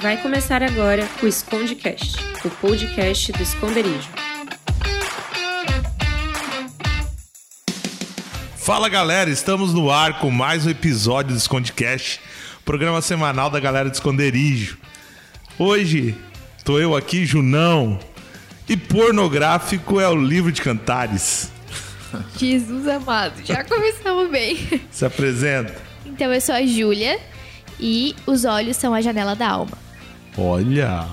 Vai começar agora o Escondecast, o podcast do esconderijo. Fala galera, estamos no ar com mais um episódio do Escondecast, programa semanal da galera do esconderijo. Hoje tô eu aqui, Junão, e pornográfico é o livro de cantares. Jesus amado, já começamos bem. Se apresenta. Então eu sou a Júlia e os olhos são a janela da alma. Olha,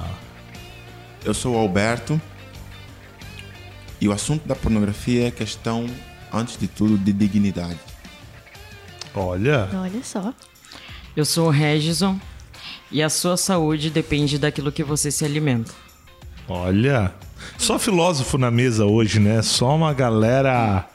Eu sou o Alberto e o assunto da pornografia é questão, antes de tudo, de dignidade. olha. Olha só. Eu sou o Regison e a sua saúde depende daquilo que você se alimenta. Olha, só filósofo na mesa hoje, né? Só uma galera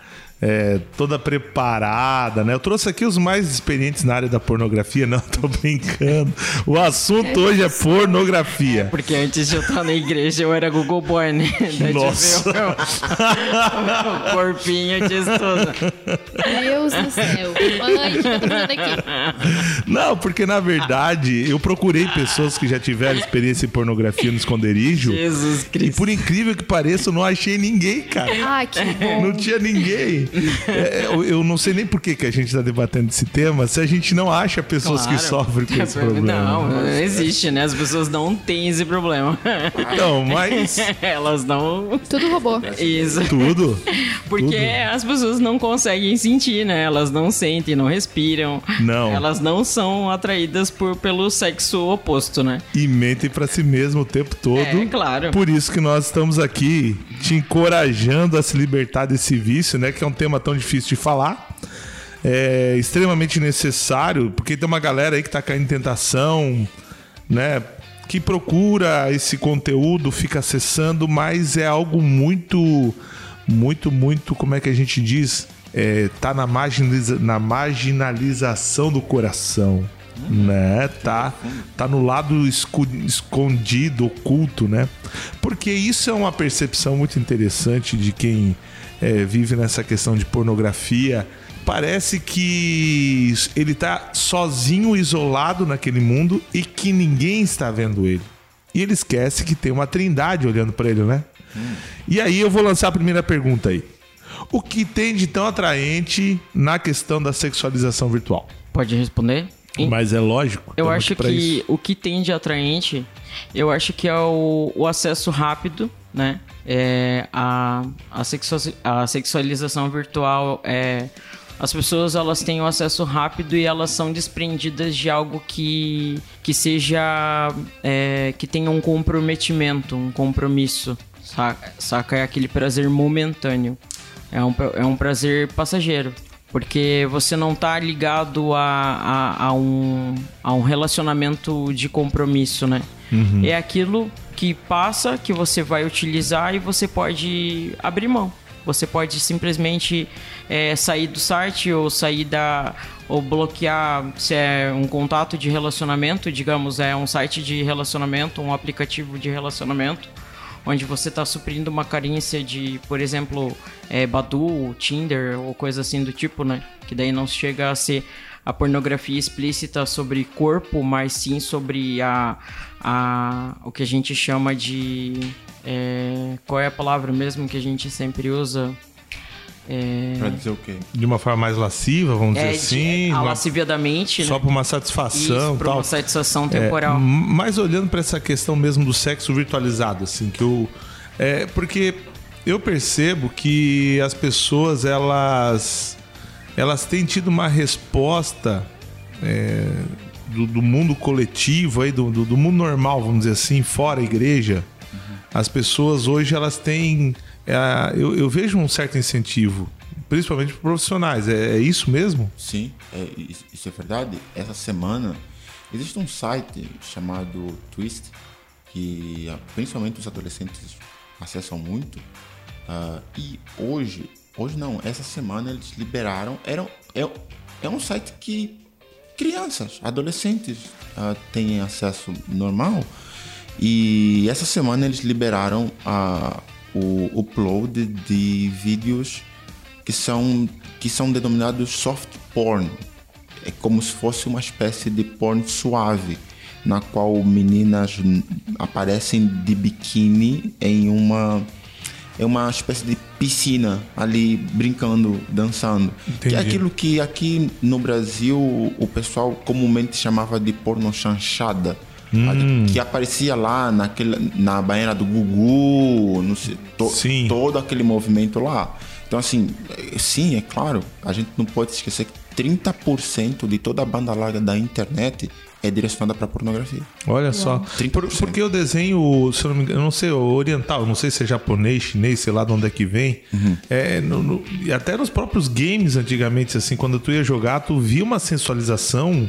é, toda preparada, né? Eu trouxe aqui os mais experientes na área da pornografia, não, tô brincando. O assunto hoje é pornografia. Porque antes de eu estar na igreja eu era Google Boy, né? Daí Nossa. meu- o corpinho disso tudo. Deus do céu. Mãe, o que eu tô fazendo aqui? Não, porque na verdade eu procurei pessoas que já tiveram experiência em pornografia no esconderijo. Jesus E Cristo. por incrível que pareça, eu não achei ninguém, cara. Ah, que bom. Não tinha ninguém. É, eu, eu não sei nem por que, que a gente está debatendo esse tema se a gente não acha pessoas que Claro. sofrem com esse problema. Não, não existe, né? As pessoas não têm esse problema. Não, mas Elas não. Tudo robô. Isso. tudo. Porque Tudo. as pessoas não conseguem sentir, né? Elas não sentem, não respiram. Não. Elas não são atraídas por, pelo sexo oposto, né? E mentem pra si mesmo o tempo todo. É, claro. Por isso que nós estamos aqui te encorajando a se libertar desse vício, né? Que é um tema tão difícil de falar. É extremamente necessário, porque tem uma galera aí que tá caindo em tentação, né? Que procura esse conteúdo, fica acessando, mas é algo muito, muito, muito, como é que a gente diz? É, tá na, marginaliza na marginalização do coração, né? Tá, tá no lado escondido, oculto, né? Porque isso é uma percepção muito interessante de quem é, vive nessa questão de pornografia. Parece que ele tá sozinho, isolado naquele mundo e que ninguém está vendo ele. E ele esquece que tem uma trindade olhando para ele, né? E aí eu vou lançar a primeira pergunta aí. O que tem de tão atraente na questão da sexualização virtual? Pode responder? Mas é lógico. Eu acho que isso. o que tem de atraente, eu acho que é o, o acesso rápido, né? É a, a, sexua- a sexualização virtual é. As pessoas elas têm o acesso rápido e elas são desprendidas de algo que, que seja. é, que tenha um comprometimento, um compromisso. Saca? saca? É aquele prazer momentâneo. É um, é um prazer passageiro. Porque você não tá ligado a, a, a um, a um relacionamento de compromisso, né? É aquilo que passa, que você vai utilizar e você pode abrir mão. Você pode simplesmente é, sair do site ou sair da. ou bloquear se é um contato de relacionamento, digamos, é um site de relacionamento, um aplicativo de relacionamento onde você está suprindo uma carência de, por exemplo, é, Badu, Tinder ou coisa assim do tipo, né? Que daí não chega a ser a pornografia explícita sobre corpo, mas sim sobre a, a o que a gente chama de é, qual é a palavra mesmo que a gente sempre usa? É, Pra dizer o quê? De uma forma mais lasciva, vamos é dizer assim. de, a uma- lasciviadamente, só né? por uma satisfação Isso, por tal. uma satisfação É, temporal. m- mas olhando para essa questão mesmo do sexo virtualizado, assim, que eu. É, porque eu percebo que as pessoas, elas. Elas têm tido uma resposta é, do, do mundo coletivo, aí, do, do, do mundo normal, vamos dizer assim, fora a igreja. As pessoas hoje, elas têm. é, eu, eu vejo um certo incentivo, principalmente para profissionais. É, é isso mesmo? Sim, é, isso, é verdade. Essa semana existe um site chamado Twist que ah, principalmente os adolescentes acessam muito. ah, e hoje, hoje não, essa semana eles liberaram. Era, é, é um site que crianças, adolescentes ah, têm acesso normal. E essa semana eles liberaram ah, o upload de vídeos que são, que são denominados soft porn. É como se fosse uma espécie de porn suave. na qual meninas aparecem de biquíni em uma é uma espécie de piscina ali brincando, dançando. Entendi. Que é aquilo que aqui no Brasil o pessoal comumente chamava de porno chanchada. Hum. Que aparecia lá naquele, na banheira do Gugu, no, to- todo aquele movimento lá. Então, assim, sim, é claro, a gente não pode esquecer que 30% de toda a banda larga da internet é direcionada para pornografia. Olha só. 30%. Por- porque o desenho, se eu não me engano, eu não sei, oriental, não sei se é japonês, chinês, sei lá de onde é que vem. É, no- no- e até nos próprios games, antigamente, assim, quando tu ia jogar, tu via uma sensualização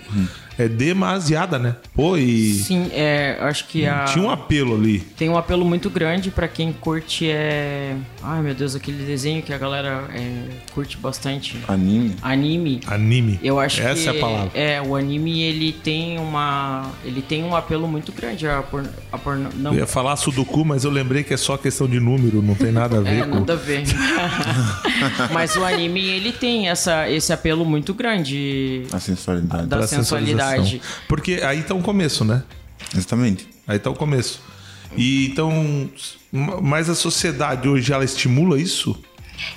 é, demasiada, né? Pô, e Sim, é, eu acho que a... tinha um apelo ali. Tem um apelo muito grande pra quem curte é. Ai meu Deus, aquele desenho que a galera é, curte bastante. Anime. Anime. Anime. Eu acho Essa que é a palavra. é o anime ele tem uma ele tem um apelo muito grande a porno, a porno não Eu ia falar Sudoku, mas eu lembrei que é só questão de número, não tem nada a ver é, com. nada a ver. Mas o anime ele tem essa esse apelo muito grande A sensualidade. da pra sensualidade. Sensualização. Porque aí tá o começo, né? Exatamente. Aí tá o começo. E então, mas a sociedade hoje ela estimula isso?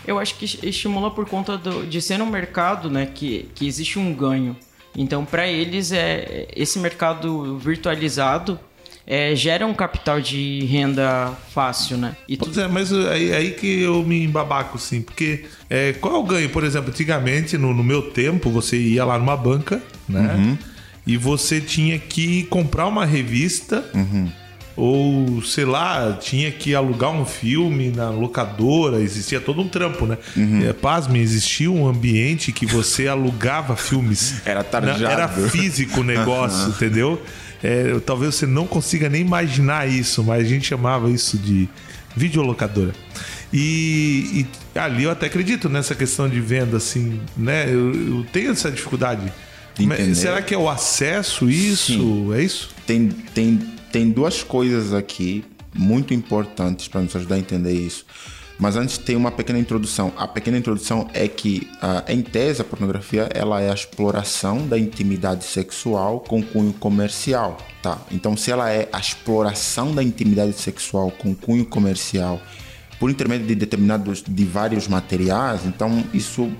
Eu acho que estimula por conta do- de ser um mercado, né, que, que existe um ganho. Então, para eles, é esse mercado virtualizado é, gera um capital de renda fácil, né? E Pois é, mas aí, aí que eu me embabaco, sim. Porque é, qual é o ganho? Por exemplo, antigamente, no, no meu tempo, você ia lá numa banca, né? E você tinha que comprar uma revista. Ou, sei lá, tinha que alugar um filme na locadora, existia todo um trampo, né? É, pasme, existia um ambiente que você alugava filmes. Era tarjado. Era físico o negócio, entendeu? É, talvez você não consiga nem imaginar isso, mas a gente chamava isso de videolocadora. E, e ali eu até acredito nessa questão de venda, assim, né? Eu, eu tenho essa dificuldade. Será que é o acesso isso? Sim. É isso? Tem, tem, tem duas coisas aqui muito importantes para nos ajudar a entender isso. Mas antes tem uma pequena introdução. A pequena introdução é que, ah, em tese, a pornografia ela é a exploração da intimidade sexual com cunho comercial, tá? Então, se ela é a exploração da intimidade sexual com cunho comercial por intermédio de determinados, de vários materiais, então isso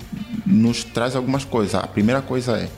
nos traz algumas coisas. A primeira coisa é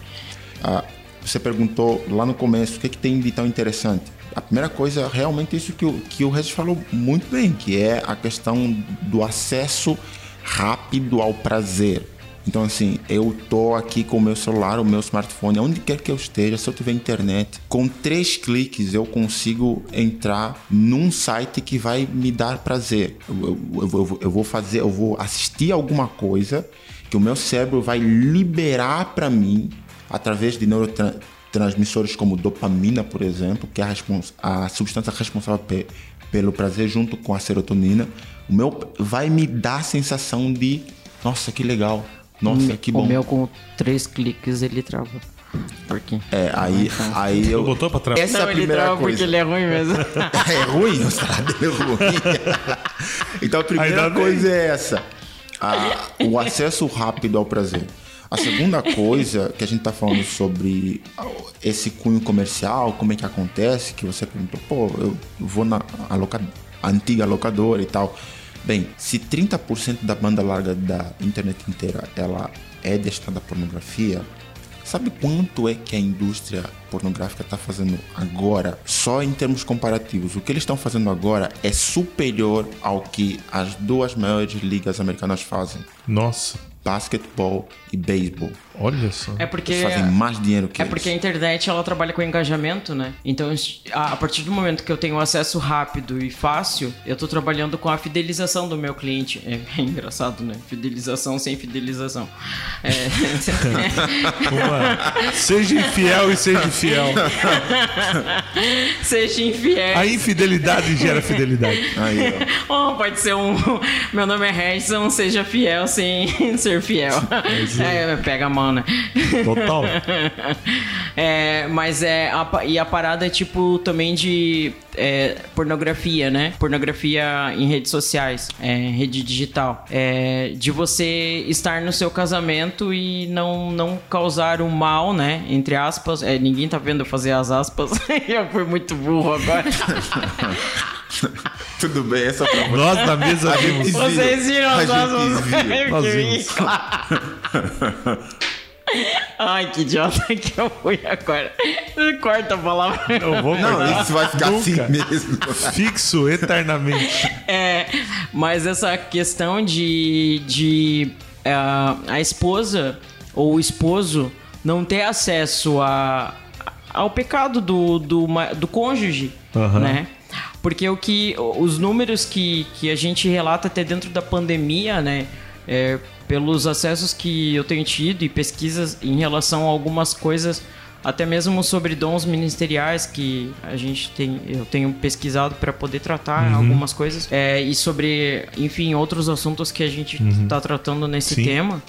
ah, você perguntou lá no começo o que, que tem de tão interessante. A primeira coisa é realmente isso que o, que o Regis falou muito bem, que é a questão do acesso rápido ao prazer. Então, assim, eu tô aqui com o meu celular, o meu smartphone, onde quer que eu esteja, se eu tiver internet, com três cliques eu consigo entrar num site que vai me dar prazer. Eu, eu- eu eu vou fazer, eu vou assistir alguma coisa que o meu cérebro vai liberar para mim através de neurotransmissores como dopamina, por exemplo, que é a, respons- a substância responsável pe- pelo prazer junto com a serotonina. O meu vai me dar a sensação de, nossa, que legal. Nossa, que o bom. meu com três cliques ele trava. Por quê? É, aí, aí eu. botou pra trás? Essa é a Não, ele primeira trava coisa. porque ele é ruim mesmo. é ruim, o salário dele é ruim. então a primeira Ainda bem. coisa é essa: a- o acesso rápido ao prazer. A segunda coisa que a gente tá falando sobre esse cunho comercial, como é que acontece, que você perguntou, pô, eu vou na loca- antiga locadora e tal. Bem, se 30% da banda larga da internet inteira ela é destinada à pornografia, Sabe quanto é que a indústria pornográfica está fazendo agora? Só em termos comparativos. O que eles estão fazendo agora é superior ao que as duas maiores ligas americanas fazem: Nossa, basquetebol e beisebol. olha só. É porque Eles fazem mais dinheiro que É eles. porque a internet ela trabalha com engajamento, né? Então, a partir do momento que eu tenho acesso rápido e fácil, eu tô trabalhando com a fidelização do meu cliente. É, é engraçado, né? Fidelização sem fidelização. É, Uma- Seja infiel e seja fiel. seja infiel. A infidelidade gera fidelidade. Aí, ó. Oh, pode ser um. Meu nome é Harrison, seja fiel sem ser fiel. É, pega a mão, né? Total. É, mas é. A, e a parada é tipo também de é, pornografia, né? Pornografia em redes sociais, é, rede digital. É, de você estar no seu casamento e não, não causar um mal, né? Entre aspas. É, ninguém tá vendo eu fazer as aspas. eu fui muito burro agora. Tudo bem, essa pra você. Nós na mesa vimos. Vocês viram as aspas? Nós Que vimos. Ai, que idiota que eu fui agora. Corta a palavra. Eu vou Não, cortar. isso vai ficar assim Nunca. mesmo. Fixo eternamente. É, mas essa questão de, de é, a esposa ou o esposo não ter acesso a, ao pecado do, do, do cônjuge, Aham. né? Porque o que os números que, que a gente relata até dentro da pandemia, né? é, pelos acessos que eu tenho tido e pesquisas em relação a algumas coisas, até mesmo sobre dons ministeriais que a gente tem, eu tenho pesquisado para poder tratar algumas coisas é, e sobre, enfim, outros assuntos que a gente está tratando nesse Sim. tema.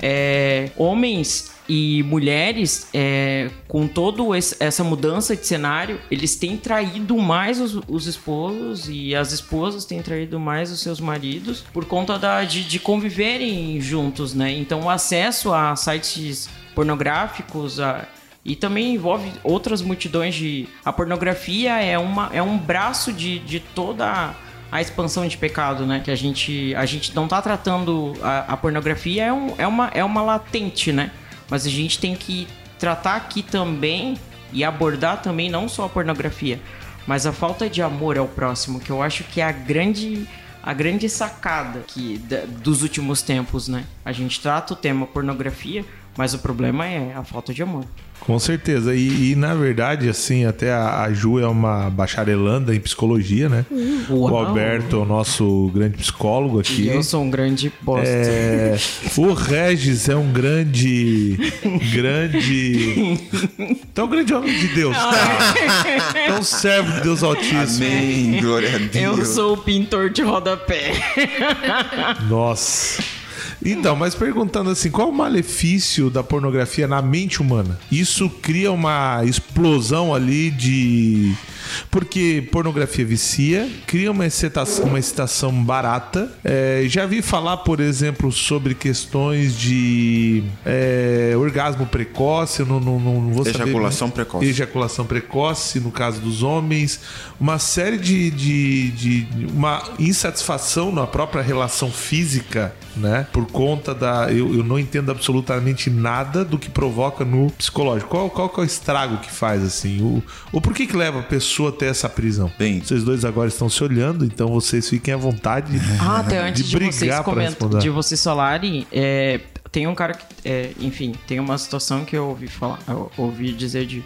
É, homens e mulheres, é, com toda essa mudança de cenário, eles têm traído mais os, os esposos e as esposas têm traído mais os seus maridos por conta da, de, de conviverem juntos, né? Então, o acesso a sites pornográficos a- e também envolve outras multidões de. A pornografia é, uma, é um braço de, de toda a expansão de pecado, né? Que a gente, a gente não tá tratando. A, a pornografia é, um, é, uma, é uma latente, né? Mas a gente tem que tratar aqui também e abordar também não só a pornografia, mas a falta de amor ao próximo, que eu acho que é a grande. A grande sacada que, dos últimos tempos, né? A gente trata o tema pornografia, mas o problema é a falta de amor. Com certeza. E, e, na verdade, assim, até a, a Ju é uma bacharelanda em psicologia, né? O Uau. Alberto é o nosso grande psicólogo aqui. E eu sou um grande bosta. É, o Regis é um grande. Grande. Então, um grande homem de Deus. cara. É um servo de Deus Altíssimo. Amém, glória a Deus. Eu sou o pintor de rodapé. Nossa. Então, mas perguntando assim, qual o malefício da pornografia na mente humana? Isso cria uma explosão ali de. Porque pornografia vicia, cria uma excitação, uma excitação barata. É, já vi falar, por exemplo, sobre questões de é, orgasmo precoce, não, não, não vou saber. Ejaculação precoce. Ejaculação precoce, no caso dos homens. Uma série de, de, de uma insatisfação na própria relação física, né? Por conta da. Eu, eu não entendo absolutamente nada do que provoca no psicológico. Qual, qual que é o estrago que faz, assim? O, ou por que, que leva a pessoa a ter essa prisão? Bem- vocês dois agora estão se olhando, então vocês fiquem à vontade Ah, até antes de, vocês de vocês falarem, é, tem um cara que, é, enfim, tem uma situação que eu ouvi falar, eu ouvi dizer de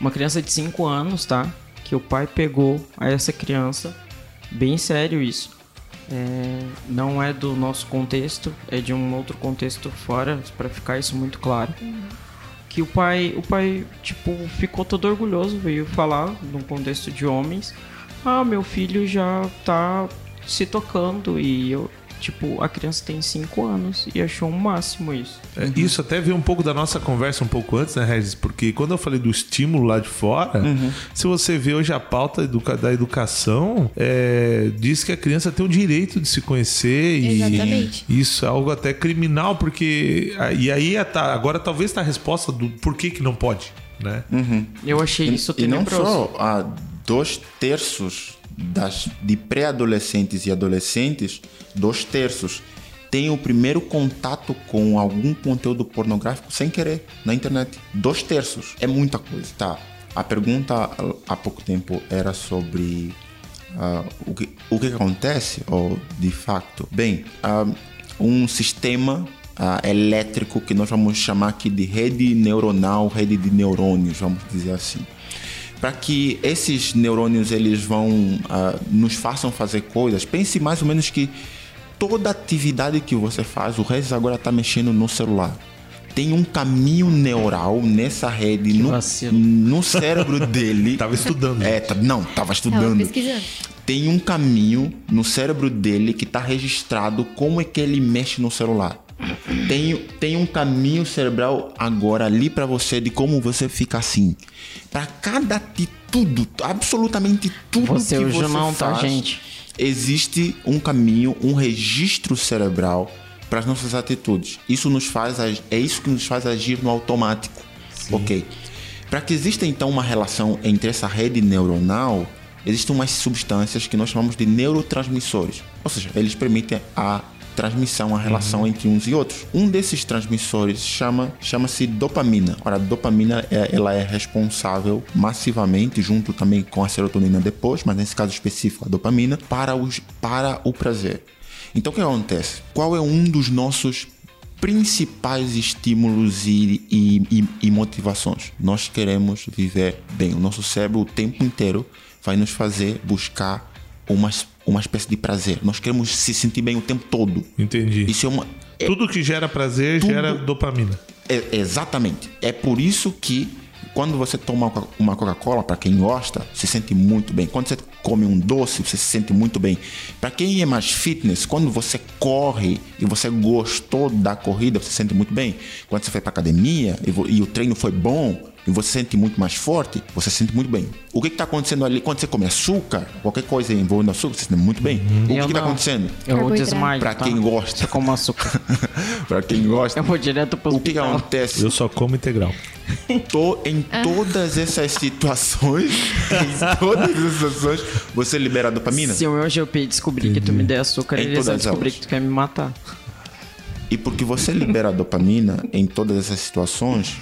uma criança de 5 anos, tá? Que o pai pegou a essa criança, bem sério isso. É, não é do nosso contexto, é de um outro contexto fora, pra ficar isso muito claro. Que o pai, o pai, tipo, ficou todo orgulhoso, veio falar num contexto de homens. Ah, meu filho já tá se tocando e eu, tipo, a criança tem 5 anos e achou um máximo isso. É, Isso até veio um pouco da nossa conversa um pouco antes, né, Regis? Porque quando eu falei do estímulo lá de fora, se você vê hoje a pauta educa- da educação, é, diz que a criança tem o direito de se conhecer e Exatamente. isso é algo até criminal, porque. E aí é tá- agora talvez tá a resposta do por que, que não pode, né? Eu achei isso E não tenebroso. só, ah, dois terços das, de pré-adolescentes e adolescentes, dois terços, têm o primeiro contato com algum conteúdo pornográfico sem querer na internet. Dois terços. É muita coisa. Tá. A pergunta há pouco tempo era sobre ah, o, que, o que acontece, ou de facto. Bem, ah, um sistema ah, elétrico que nós vamos chamar aqui de rede neuronal, rede de neurônios, vamos dizer assim para que esses neurônios eles vão ah, nos façam fazer coisas. Pense mais ou menos que toda atividade que você faz, o Regis agora está mexendo no celular. Tem um caminho neural nessa rede no, no cérebro dele. Tava estudando. É, tá- não, tava Tava estudando. pesquisando. Tem um caminho no cérebro dele que está registrado como é que ele mexe no celular. Tem, tem um caminho cerebral agora ali para você de como você fica assim. Para cada atitude, absolutamente tudo Você que você não, tá, faz, gente? Existe um caminho, um registro cerebral para as nossas atitudes. Isso nos faz é isso que nos faz agir no automático. OK? Para que exista então uma relação entre essa rede neuronal, existem umas substâncias que nós chamamos de neurotransmissores. Ou seja, eles permitem a transmissão, a relação entre uns e outros. Um desses transmissores chama chama-se dopamina. Ora, a dopamina é, ela é responsável massivamente, junto também com a serotonina depois, mas nesse caso específico a dopamina, para, os, para o prazer. Então o que acontece? Qual é um dos nossos principais estímulos e, e, e- e motivações? Nós queremos viver bem. O nosso cérebro o tempo inteiro vai nos fazer buscar uma, uma espécie de prazer. Nós queremos se sentir bem o tempo todo. Entendi. Isso é uma. é- Tudo que gera prazer Tudo- gera dopamina. é- exatamente. É por isso que quando você toma uma Coca-Cola, para quem gosta, se sente muito bem. Quando você come um doce, você se sente muito bem. Para quem é mais fitness, quando você corre e você gostou da corrida, você se sente muito bem. Quando você foi para academia e, e o treino foi bom e você se sente muito mais forte, você se sente muito bem. O que está acontecendo ali quando você come açúcar, qualquer coisa envolvendo açúcar, você se sente muito bem. O que Eu está acontecendo? Eu desmaio. Para tá? quem gosta, Eu como açúcar. para quem gosta, Eu vou direto pro o que, que acontece? Eu só como integral. To- em todas essas situações, em todas essas situações, você libera a dopamina. Se o meu GP descobrir que tu me der açúcar, Em eles vão todas descobrir que tu quer me matar. E porque você libera a dopamina em todas essas situações,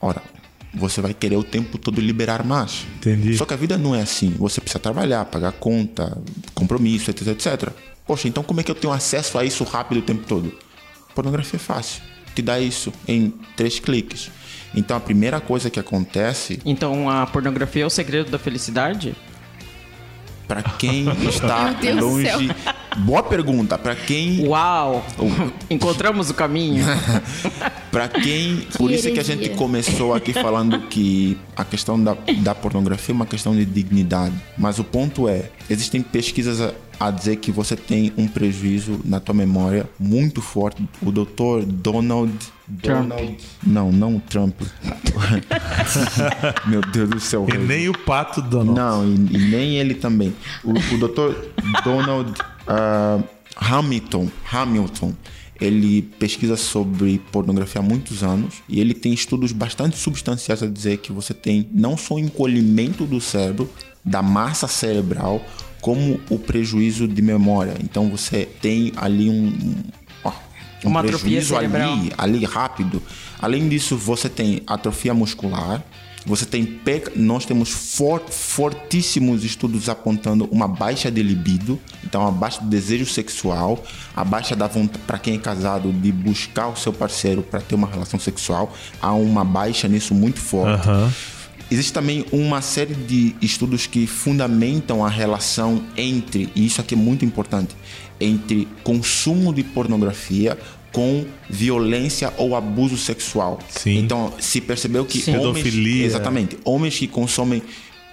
ora, você vai querer o tempo todo liberar mais. Entendi. Só que a vida não é assim. Você precisa trabalhar, pagar conta, compromisso, etc, etc. Poxa, então como é que eu tenho acesso a isso rápido o tempo todo? Pornografia é fácil. Te dá isso em três cliques. Então a primeira coisa que acontece Então a pornografia é o segredo da felicidade? Para quem está longe. Boa pergunta. Para quem. Uau! Encontramos o caminho. Para quem. Por isso é que a gente começou aqui falando que a questão da, da pornografia é uma questão de dignidade. Mas o ponto é: existem pesquisas a, a dizer que você tem um prejuízo na tua memória muito forte. O doutor Donald. Trump. Donald. Não, não o Trump. Meu Deus do céu. E nem o pato Donald. Não, e, e nem ele também. O, o Dr. Donald ah, Hamilton, Hamilton, ele pesquisa sobre pornografia há muitos anos e ele tem estudos bastante substanciais a dizer que você tem não só o encolhimento do cérebro, da massa cerebral, como o prejuízo de memória. Então você tem ali um, um, ó, um Uma prejuízo ali ali rápido. Além disso, você tem atrofia muscular, você tem perca, nós temos for- fortíssimos estudos apontando uma baixa de libido, então a baixa do desejo sexual, a baixa da vontade para quem é casado de buscar o seu parceiro para ter uma relação sexual, há uma baixa nisso muito forte. Aham. Existe também uma série de estudos que fundamentam a relação entre, e isso aqui é muito importante, entre consumo de pornografia com violência ou abuso sexual. Sim. Então, se percebeu que Sim. homens, Pedofilia. exatamente, homens que consomem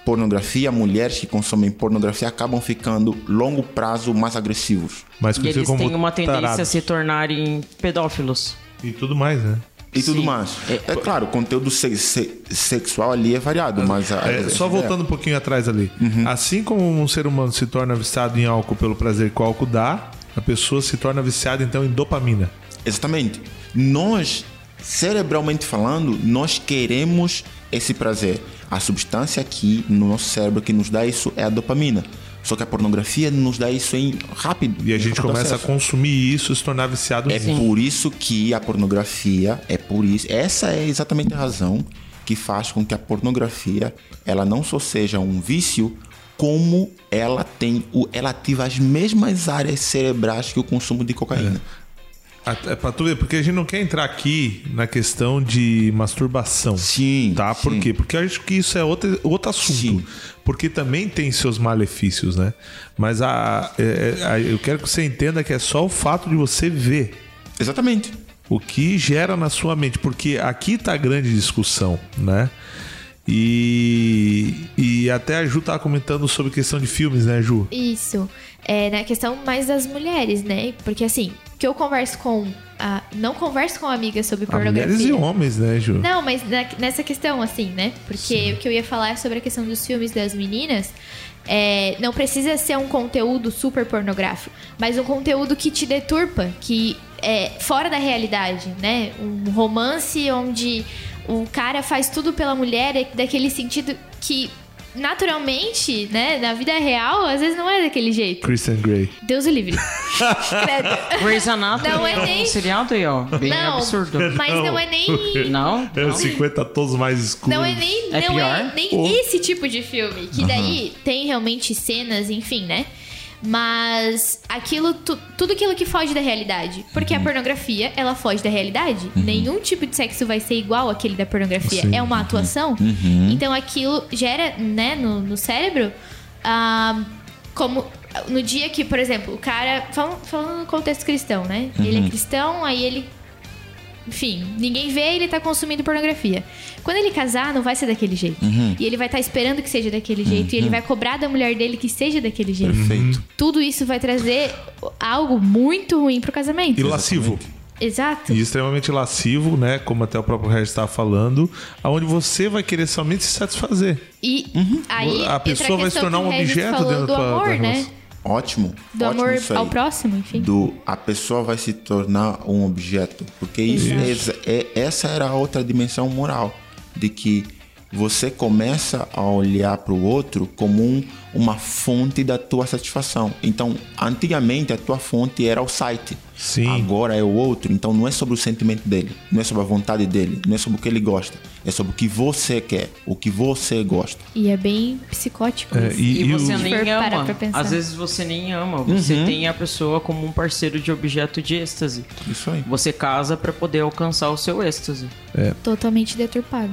pornografia, mulheres que consomem pornografia acabam ficando longo prazo mais agressivos. Mas E eles como têm uma tendência a tarados. se tornarem pedófilos. E tudo mais, né? E tudo Sim. mais. É, claro, o conteúdo se- se- sexual ali é variado, mas... a- É, só voltando um pouquinho atrás ali. Assim como um ser humano se torna viciado em álcool pelo prazer que o álcool dá, a pessoa se torna viciada então em dopamina. Exatamente. Nós, cerebralmente falando, nós queremos esse prazer. A substância aqui no nosso cérebro que nos dá isso é a dopamina. Só que a pornografia nos dá isso em rápido. E a gente começa a acesso. consumir isso e se tornar viciado É nisso. por isso que a pornografia, é por isso, essa é exatamente a razão que faz com que a pornografia, ela não só seja um vício, como ela tem o ela ativa as mesmas áreas cerebrais que o consumo de cocaína. É pra tu ver, porque a gente não quer entrar aqui na questão de masturbação. Sim, Tá? Por sim. quê? Porque eu acho que isso é outro, outro assunto. Sim. Porque também tem seus malefícios, né? Mas a, é- é- a- eu quero que você entenda que é só o fato de você ver Exatamente. o que gera na sua mente. Porque aqui tá a grande discussão, né? E, e até a Ju tava comentando sobre questão de filmes, né, Ju? Isso. É na questão mais das mulheres, né? Porque assim, que eu converso com. a- não converso com amigas sobre pornografia. mulheres e homens, né, Ju? Não, mas na- nessa questão, assim, né? Porque o que eu ia falar é sobre a questão dos filmes das meninas. É, não precisa ser um conteúdo super pornográfico, mas um conteúdo que te deturpa, que é fora da realidade, né? Um romance onde o cara faz tudo pela mulher, é daquele sentido que naturalmente, né, na vida real, às vezes não é daquele jeito. Christian Grey. Deus o livre. Credo. Grey's Anatomy Não é é um nem- seriado aí, ó. Bem Não, absurdo. Mas não é nem Não? É Não? os 50 tons mais escuros. Não é nem, É não é nem Pô. esse tipo de filme. Que daí tem realmente cenas, enfim, né? Mas aquilo, tu- tudo aquilo que foge da realidade. Porque a pornografia, ela foge da realidade. Nenhum tipo de sexo vai ser igual àquele da pornografia. Sim. É uma atuação. Então aquilo gera, né, no, no cérebro, ah, como no dia que, por exemplo, o cara. Falando, falando no contexto cristão, né? Ele é cristão, aí ele enfim, ninguém vê ele tá consumindo pornografia. Quando ele casar, não vai ser daquele jeito. E ele vai estar esperando que seja daquele jeito. E ele vai cobrar da mulher dele que seja daquele jeito. Perfeito. Tudo isso vai trazer algo muito ruim pro casamento. E lascivo. Exato. E extremamente lascivo, né? Como até o próprio Regis estava falando, aonde você vai querer somente se satisfazer. E aí A pessoa vai se tornar um objeto dentro do da- da amor, né? relação. Ótimo. Do ótimo amor ao próximo, enfim. do a pessoa vai se tornar um objeto, porque isso é, é- essa era a outra dimensão moral de que você começa a olhar para o outro como um, uma fonte da tua satisfação. Então, antigamente a tua fonte era o site. Sim. Agora é o outro. Então não é sobre o sentimento dele, não é sobre a vontade dele, não é sobre o que ele gosta. É sobre o que você quer, o que você gosta. E é bem psicótico É, e- E você o- nem ama. pra pensar. Às vezes você nem ama. Você Uhum. tem a pessoa como um parceiro de objeto de êxtase. Isso aí. Você casa pra poder alcançar o seu êxtase. Totalmente deturpado.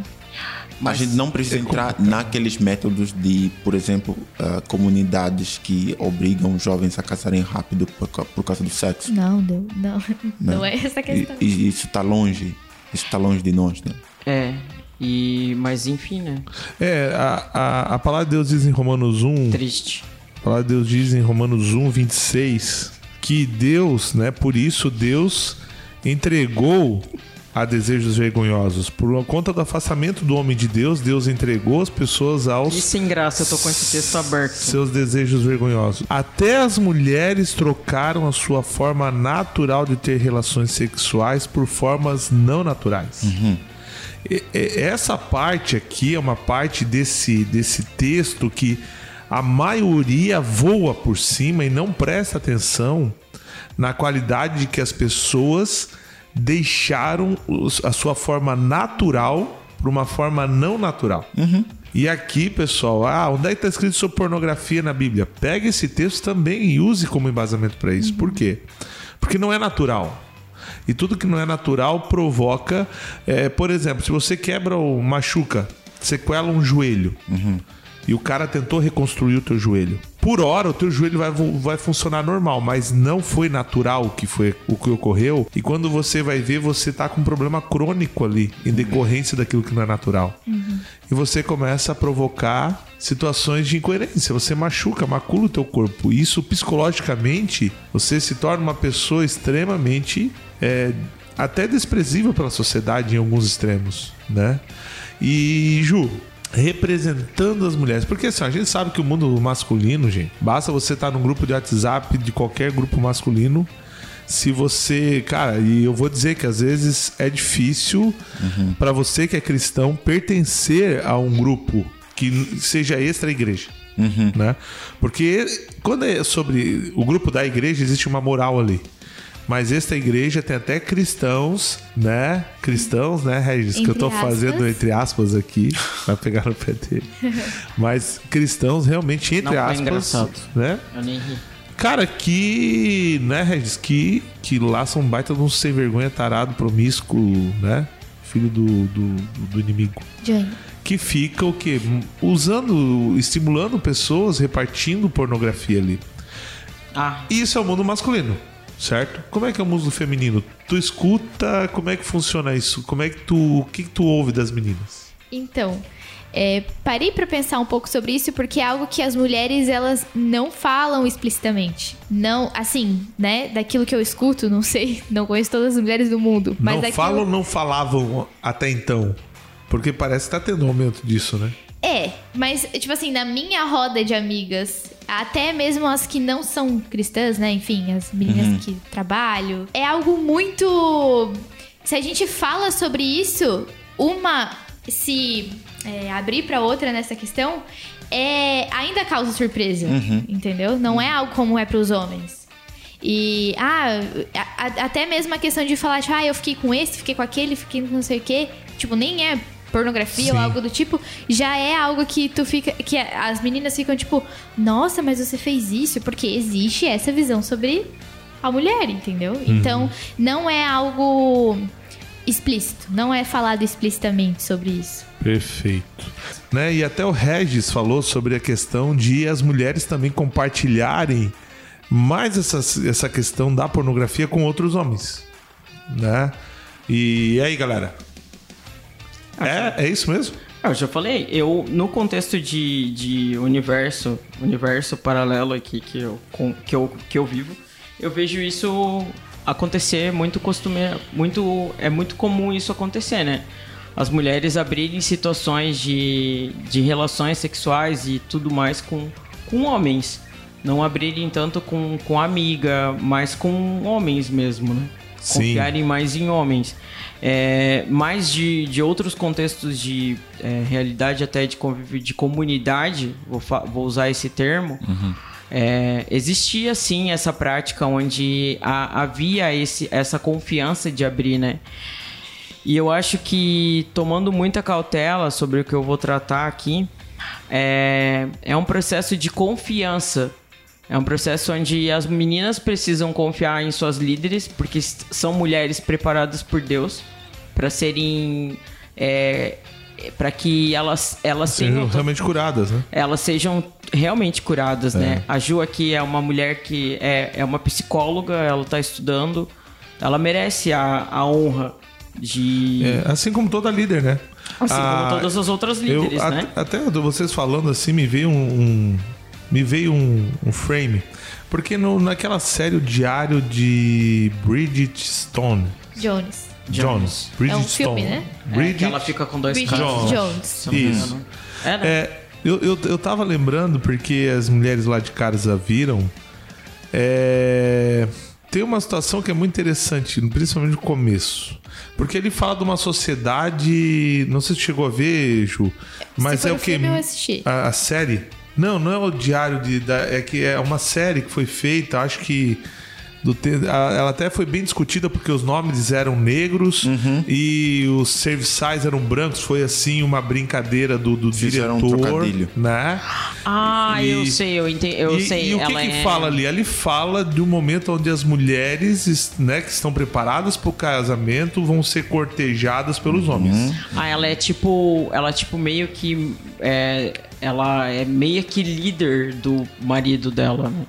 A gente não precisa entrar naqueles métodos de, por exemplo, ah, comunidades que obrigam jovens a casarem rápido por, por causa do sexo. Não, não, não. Não é essa a questão. e isso tá longe. Isso tá longe de nós, né? É. E. Mas enfim, né? É, a, a, a palavra de Deus diz em Romanos 1, Triste. a palavra de Deus diz em Romanos 1, 26, que Deus, né, por isso Deus entregou a desejos vergonhosos. Por conta do afastamento do homem de Deus, Deus entregou as pessoas aos E sem graça, eu tô com esse texto aberto. seus desejos vergonhosos. Até as mulheres trocaram a sua forma natural de ter relações sexuais por formas não naturais. E- e- Essa parte aqui é uma parte desse, desse texto que a maioria voa por cima e não presta atenção na qualidade de que as pessoas deixaram a sua forma natural para uma forma não natural. E aqui, pessoal, ah, onde é que está escrito sobre pornografia na Bíblia? Pega esse texto também e use como embasamento para isso. Por quê? Porque não é natural. E tudo que não é natural provoca. é, por exemplo, se você quebra ou machuca, sequela um joelho. E o cara tentou reconstruir o teu joelho. Por hora, o teu joelho vai, vai funcionar normal, mas não foi natural o que foi o que ocorreu. E quando você vai ver, você tá com um problema crônico ali, em decorrência daquilo que não é natural. E você começa a provocar situações de incoerência. Você machuca, macula o teu corpo. E isso psicologicamente, você se torna uma pessoa extremamente é, até desprezível pela sociedade em alguns extremos, né? E Ju, representando as mulheres, porque assim, a gente sabe que o mundo masculino, gente, basta você estar num grupo de WhatsApp de qualquer grupo masculino, se você, cara, e eu vou dizer que às vezes é difícil pra você que é cristão pertencer a um grupo que seja extra igreja. Né? Porque quando é sobre o grupo da igreja, existe uma moral ali. Mas esta igreja tem até cristãos, né? Cristãos, né, Regis? que eu Entre tô aspas. fazendo entre aspas aqui. Vai pegar no pé dele. Mas cristãos realmente, entre Não, aspas, engraçado. né? Eu nem ri. Cara, que, né, Regis, que, que lá são baita de um sem vergonha tarado, promíscuo, né? Filho do, do, do inimigo. Jane. Que fica o quê? Usando, estimulando pessoas, repartindo pornografia ali. Ah, Isso é o mundo masculino, certo? Como é que é o mundo feminino? Tu escuta, como é que funciona isso? Como é que tu, o que, que tu ouve das meninas? Então, É, parei para pensar um pouco sobre isso porque é algo que as mulheres elas não falam explicitamente. Não, assim, né? Daquilo que eu escuto, não sei, não conheço todas as mulheres do mundo. Mas não daquilo... falam ou não falavam até então? Porque parece que tá tendo um aumento disso, né? É, mas, tipo assim, na minha roda de amigas, até mesmo as que não são cristãs, né? Enfim, as meninas que trabalham, é algo muito. Se a gente fala sobre isso, uma se é, abrir para outra nessa questão, é ainda causa surpresa, entendeu? Não é algo como é para os homens. E, ah, a- a- até mesmo a questão de falar, tipo, ah, eu fiquei com esse, fiquei com aquele, fiquei com não sei o quê. Tipo, nem é pornografia ou Sim. algo do tipo. Já é algo que tu fica. Que as meninas ficam tipo, nossa, mas você fez isso? Porque existe essa visão sobre a mulher, entendeu? Então, não é algo explícito. Não é falado explicitamente sobre isso. Perfeito. Né? E até o Regis falou sobre a questão de as mulheres também compartilharem mais essa, essa questão da pornografia com outros homens. Né? E aí, galera? É, é isso mesmo? Ah, Eu já falei, eu no contexto de, de universo, universo paralelo aqui que eu, com- que, eu, que eu vivo, eu vejo isso acontecer muito costume, muito é muito comum isso acontecer, né? As mulheres abrirem situações de, de relações sexuais e tudo mais com, com homens. Não abrirem tanto com, com amiga, mas com homens mesmo, né? Sim. Confiarem mais em homens. É, mais de, de outros contextos de é, realidade, até de convívio de comunidade, vou, vou usar esse termo. é, existia sim essa prática onde a- havia esse, essa confiança de abrir, né? E eu acho que tomando muita cautela sobre o que eu vou tratar aqui, é, é um processo de confiança. É um processo onde as meninas precisam confiar em suas líderes, porque são mulheres preparadas por Deus para serem. É, para que elas, elas Sejam realmente curadas, né? elas sejam realmente curadas, né? A Ju aqui é uma mulher que é, é uma psicóloga, ela tá estudando, ela merece a, a honra de. É, assim como toda líder, né? Assim Ah, como todas as outras eu, líderes, at- né? Até vocês falando assim, me veio um, um- me veio um, um frame. Porque no, naquela série O Diário de Bridget Stone. Jones. Jones. Bridget É um filme, Stone. né? É, Bridget que ela fica com dois Bridget caras. Jones. Jones. Isso. É, né? É, eu, eu, eu tava lembrando, porque as mulheres lá de casa viram. é, tem uma situação que é muito interessante, principalmente no começo. Porque ele fala de uma sociedade. Não sei se chegou a ver, Ju. Mas for é o o que? filme. A, a série? Não, não é o diário de. da- é que é uma série que foi feita, acho que. do ela até foi bem discutida porque os nomes eram negros Uhum. e os serviçais eram brancos. Foi assim uma brincadeira do, do Fizeram um diretor, trocadilho. né? Ah, E- eu sei, eu entendi. Eu e, sei. e o que, ela que é... fala ali? Ele fala de um momento onde as mulheres, né, que estão preparadas para o casamento, vão ser cortejadas pelos Uhum. homens. Ah, ela é tipo. Ela é tipo meio que. É, ela é meio que líder do marido dela, né?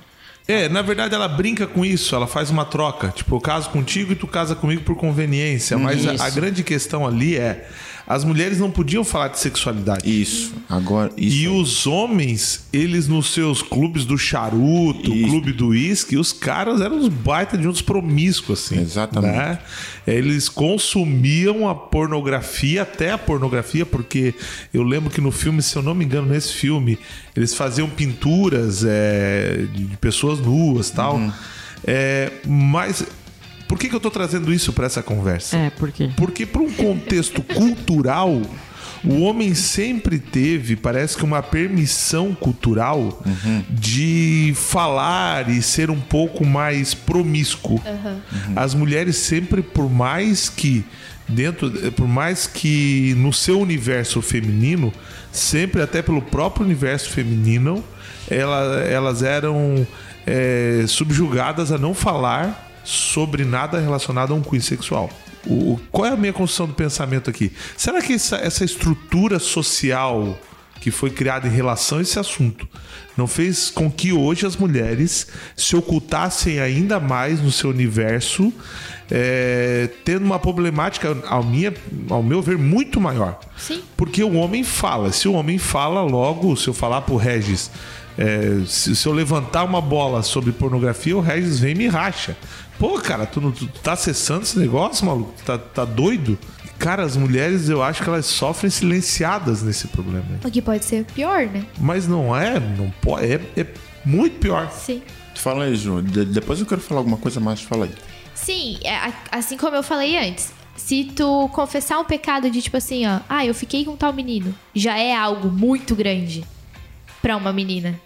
É, na verdade ela brinca com isso, ela faz uma troca. Tipo, eu caso contigo e tu casa comigo por conveniência. Mas a, a grande questão ali é: as mulheres não podiam falar de sexualidade. Isso. Agora, isso. E os homens, eles nos seus clubes do charuto, Isso. clube do uísque, os caras eram uns baita de uns promíscuos, assim. Exatamente. né? Eles consumiam a pornografia, até a pornografia, porque eu lembro que no filme, se eu não me engano, nesse filme, eles faziam pinturas é, de de pessoas nuas tal. Uhum. É, mas por que, que eu tô trazendo isso para essa conversa? É, por quê? Porque para um contexto cultural, o homem sempre teve, parece que uma permissão cultural de falar e ser um pouco mais promíscuo. As mulheres sempre, por mais que dentro, por mais que no seu universo feminino, sempre até pelo próprio universo feminino, ela- elas eram é, subjugadas a não falar sobre nada relacionado a um cunho sexual. O, qual é a minha construção do pensamento aqui? Será que essa, essa estrutura social que foi criada em relação a esse assunto não fez com que hoje as mulheres se ocultassem ainda mais no seu universo, é, tendo uma problemática, ao, minha, ao meu ver, muito maior. Sim. Porque o homem fala. Se o homem fala, logo, se eu falar pro Regis, é, se, se, eu levantar uma bola sobre pornografia, o Regis vem e me racha. Pô, cara, tu, tu, tu tá acessando esse negócio, maluco? Tá, tá doido? Cara, as mulheres eu acho que elas sofrem silenciadas nesse problema. O que pode ser pior, né? Mas não é, não pode, é, é muito pior. Sim. Fala aí, Ju. De depois eu quero falar alguma coisa mais, fala aí. Sim, é, assim como eu falei antes. Se tu confessar um pecado de tipo assim, ó, ah, eu fiquei com tal menino, já é algo muito grande para uma menina.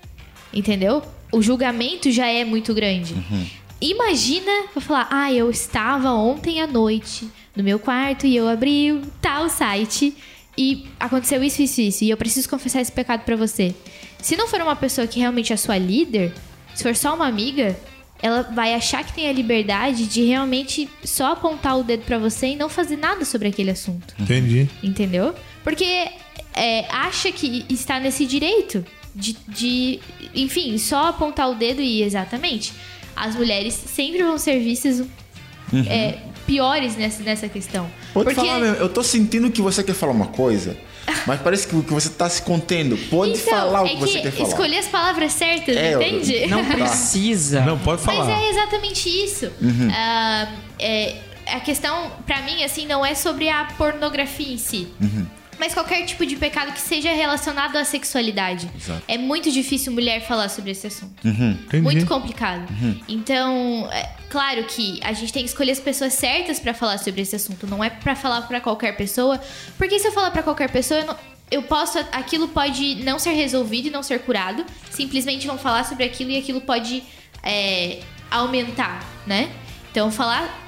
Entendeu? O julgamento já é muito grande. Uhum. Imagina eu falar, ah, eu estava ontem à noite no meu quarto e eu abri tal site e aconteceu isso, isso, isso. E eu preciso confessar esse pecado para você. Se não for uma pessoa que realmente é sua líder, se for só uma amiga, ela vai achar que tem a liberdade de realmente só apontar o dedo para você e não fazer nada sobre aquele assunto. Entendi. Entendeu? Porque é, acha que está nesse direito de, de, enfim, só apontar o dedo e exatamente. As mulheres sempre vão ser vistas uhum. é, piores nessa, nessa questão. Pode Porque... falar mesmo. Eu tô sentindo que você quer falar uma coisa, mas parece que, que você tá se contendo. Pode então, falar o que, é que você quer falar. Escolher as palavras certas, é, entende? Eu... Não precisa. Não, pode falar. Mas é exatamente isso. Uhum. Uh, é, a questão, para mim, assim, não é sobre a pornografia em si. Uhum mas qualquer tipo de pecado que seja relacionado à sexualidade. Exato. É muito difícil mulher falar sobre esse assunto. Uhum. Muito complicado. Uhum. Então, é claro que a gente tem que escolher as pessoas certas para falar sobre esse assunto. Não é para falar para qualquer pessoa, porque se eu falar para qualquer pessoa, eu, não, eu posso, aquilo pode não ser resolvido e não ser curado. Simplesmente vão falar sobre aquilo e aquilo pode é, aumentar, né? Então, falar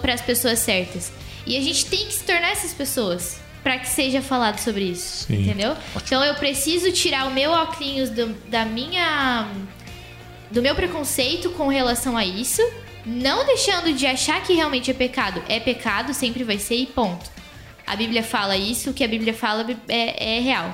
para as pessoas certas. E a gente tem que se tornar essas pessoas para que seja falado sobre isso, Sim. entendeu? Ótimo. Então eu preciso tirar o meu óculos do, da minha do meu preconceito com relação a isso, não deixando de achar que realmente é pecado. É pecado, sempre vai ser e ponto. A Bíblia fala isso, o que a Bíblia fala é, é real.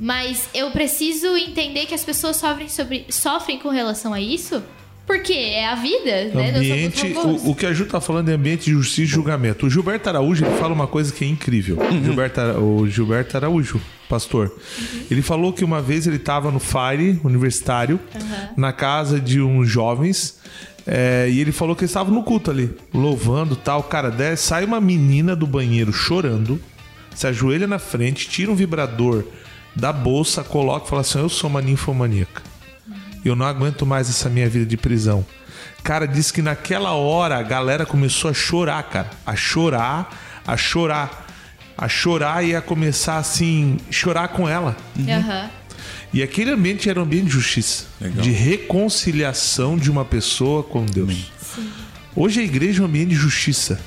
Mas eu preciso entender que as pessoas sofrem, sobre, sofrem com relação a isso porque é a vida, né? Ambiente, o, o, que a Ju tá falando é ambiente de justiça e julgamento. O Gilberto Araújo ele fala uma coisa que é incrível. Uhum. Gilberto, o Gilberto Araújo, pastor. Uhum. Ele falou que uma vez ele estava no Fire universitário, uhum. na casa de uns jovens. É, e ele falou que estava no culto ali, louvando tal. Cara, desce, sai uma menina do banheiro chorando, se ajoelha na frente, tira um vibrador da bolsa, coloca e fala assim: Eu sou uma ninfomaníaca. Eu não aguento mais essa minha vida de prisão. Cara, disse que naquela hora a galera começou a chorar, cara. A chorar, a chorar. A chorar e a começar assim, chorar com ela. Uhum. E aquele ambiente era um ambiente de justiça, Legal. de reconciliação de uma pessoa com Deus. Sim. Hoje a igreja é um ambiente de justiça.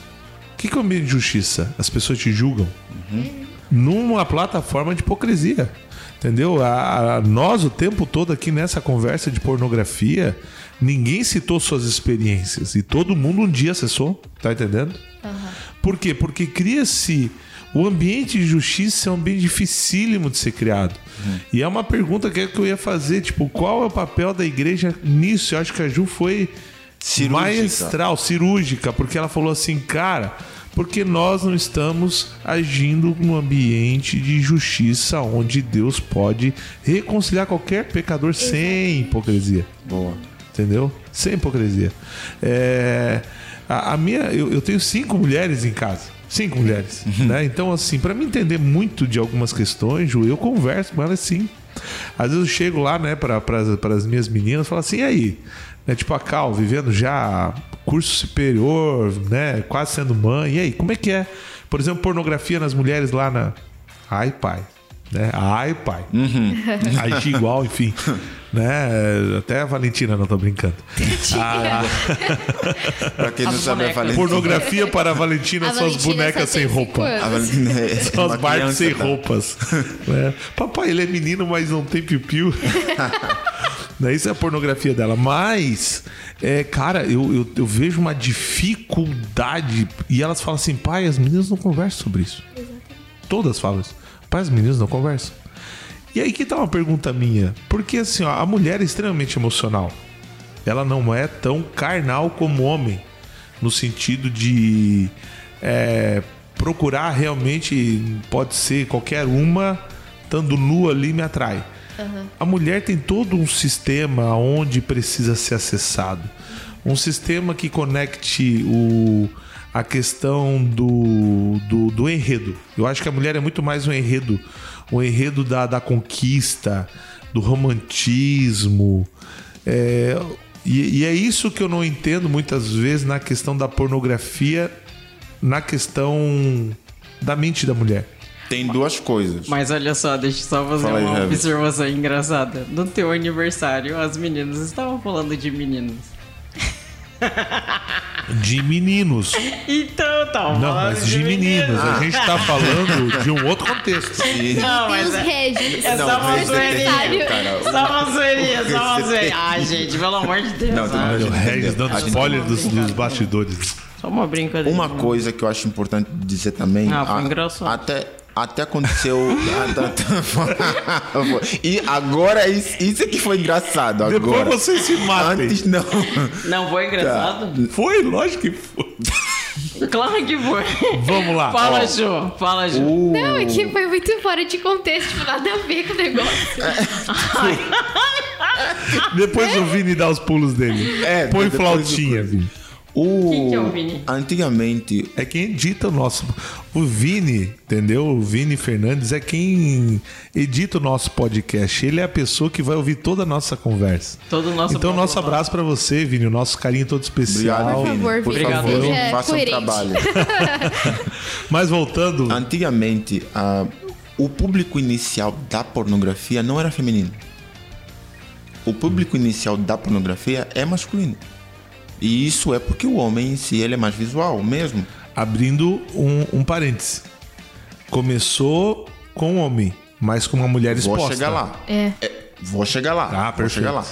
O que é um ambiente de justiça? As pessoas te julgam. Uhum. Numa plataforma de hipocrisia. Entendeu? A, a, nós, o tempo todo aqui nessa conversa de pornografia, ninguém citou suas experiências. E todo mundo um dia acessou. Tá entendendo? Uhum. Por quê? Porque cria-se. O ambiente de justiça é um ambiente dificílimo de ser criado. Uhum. E é uma pergunta que eu ia fazer: tipo, qual é o papel da igreja nisso? Eu acho que a Ju foi cirúrgica. maestral, cirúrgica, porque ela falou assim, cara porque nós não estamos agindo no ambiente de justiça onde Deus pode reconciliar qualquer pecador sem hipocrisia. Boa. Entendeu? Sem hipocrisia. É, a, a, minha, eu, eu, tenho cinco mulheres em casa. Cinco mulheres. Uhum. Né? Então, assim, para me entender muito de algumas questões, Ju, eu converso com elas sim. Às vezes eu chego lá, né, para as minhas meninas e falo assim: e aí? Né, tipo a Cal, vivendo já curso superior, né? Quase sendo mãe. E aí, como é que é? Por exemplo, pornografia nas mulheres lá na. Ai, pai. Né? Ai, pai. Uhum. Ai, igual, enfim. né? Até a Valentina, não tô brincando. Ah, pra quem não sabe, a Valentina. Pornografia para a Valentina são as bonecas sem roupa. A Valentina é são as Barbies sem tá? roupas. né? Papai, ele é menino, mas não tem piu-piu. Né? Isso é a pornografia dela. Mas, é, cara, eu, eu, eu, vejo uma dificuldade. E elas falam assim, pai, as meninas não conversam sobre isso. Exatamente. Todas falam isso. Pai, as meninas não conversam. E aí que tá uma pergunta minha. Porque assim, ó, a mulher é extremamente emocional. Ela não é tão carnal como o homem. No sentido de é, procurar realmente, pode ser qualquer uma, estando nua ali, me atrai. A mulher tem todo um sistema onde precisa ser acessado. Um sistema que conecte o, a questão do, do, do enredo. Eu acho que a mulher é muito mais um enredo. Um enredo da, da conquista, do romantismo. É, e, e é isso que eu não entendo muitas vezes na questão da pornografia, na questão da mente da mulher. Tem duas coisas. Mas olha só, deixa eu só fazer Fala aí, uma Heavy. observação engraçada. No teu aniversário, as meninas estavam falando de meninos. De meninos. Então, tá Não, mas de meninos. A gente tá falando de um outro contexto. Não, mas os é, regis. é Não, só uma é zoeirinha. Só uma zoeirinha, só uma zoeirinha. Ai, gente, pelo amor de Deus. Não. Olha, o Regis dando spoiler dos, dos bastidores. Só uma brincadeira. Uma coisa que eu acho importante dizer também. Ah, foi a- engraçado. Até, até aconteceu. e agora isso, isso é que foi engraçado. Depois Agora. vocês se matem. Antes não. Não foi engraçado? Foi, lógico que foi. Claro que foi. Vamos lá. Fala, Ó, Ju. Fala, Ju. Uh, Não, é que foi muito fora de contexto, tipo, nada a ver com o negócio. Depois o Vini dá os pulos dele. É, Põe depois flautinha, Vini. O... Quem que é o Vini? Antigamente, É quem edita o nosso. O Vini, entendeu? O Vini Fernandes é quem edita o nosso podcast. Ele é a pessoa que vai ouvir toda a nossa conversa. Todo o nosso então, nosso abraço pra você, Vini. O nosso carinho todo especial. obrigado, Por Vini. favor, Por Vini, favor, seja faça o trabalho. Mas voltando. Antigamente, ah, o público inicial da pornografia não era feminino. O público inicial da pornografia é masculino. E isso é porque o homem em si ele é mais visual mesmo. Abrindo um, um parêntese. Começou com um homem, mas com uma mulher Vou exposta. chegar lá. É. Vou chegar lá. Ah, vou perfeito. chegar lá.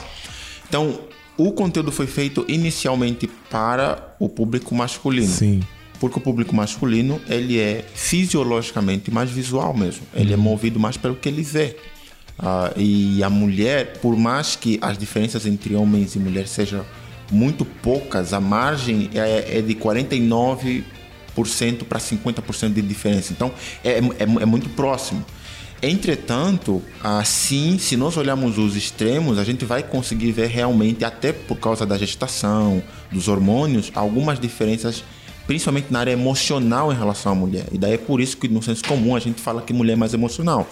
Então, o conteúdo foi feito inicialmente para o público masculino. Sim. Porque o público masculino, ele é fisiologicamente mais visual mesmo. Ele é movido mais pelo que ele vê. Ah, e a mulher, por mais que as diferenças entre homens e mulheres sejam muito poucas, a margem é, é de 49% para 50% de diferença. Então, é, é, é muito próximo. Entretanto, assim, se nós olharmos os extremos, a gente vai conseguir ver realmente, até por causa da gestação, dos hormônios, algumas diferenças, principalmente na área emocional em relação à mulher. E daí é por isso que no senso comum a gente fala que mulher é mais emocional.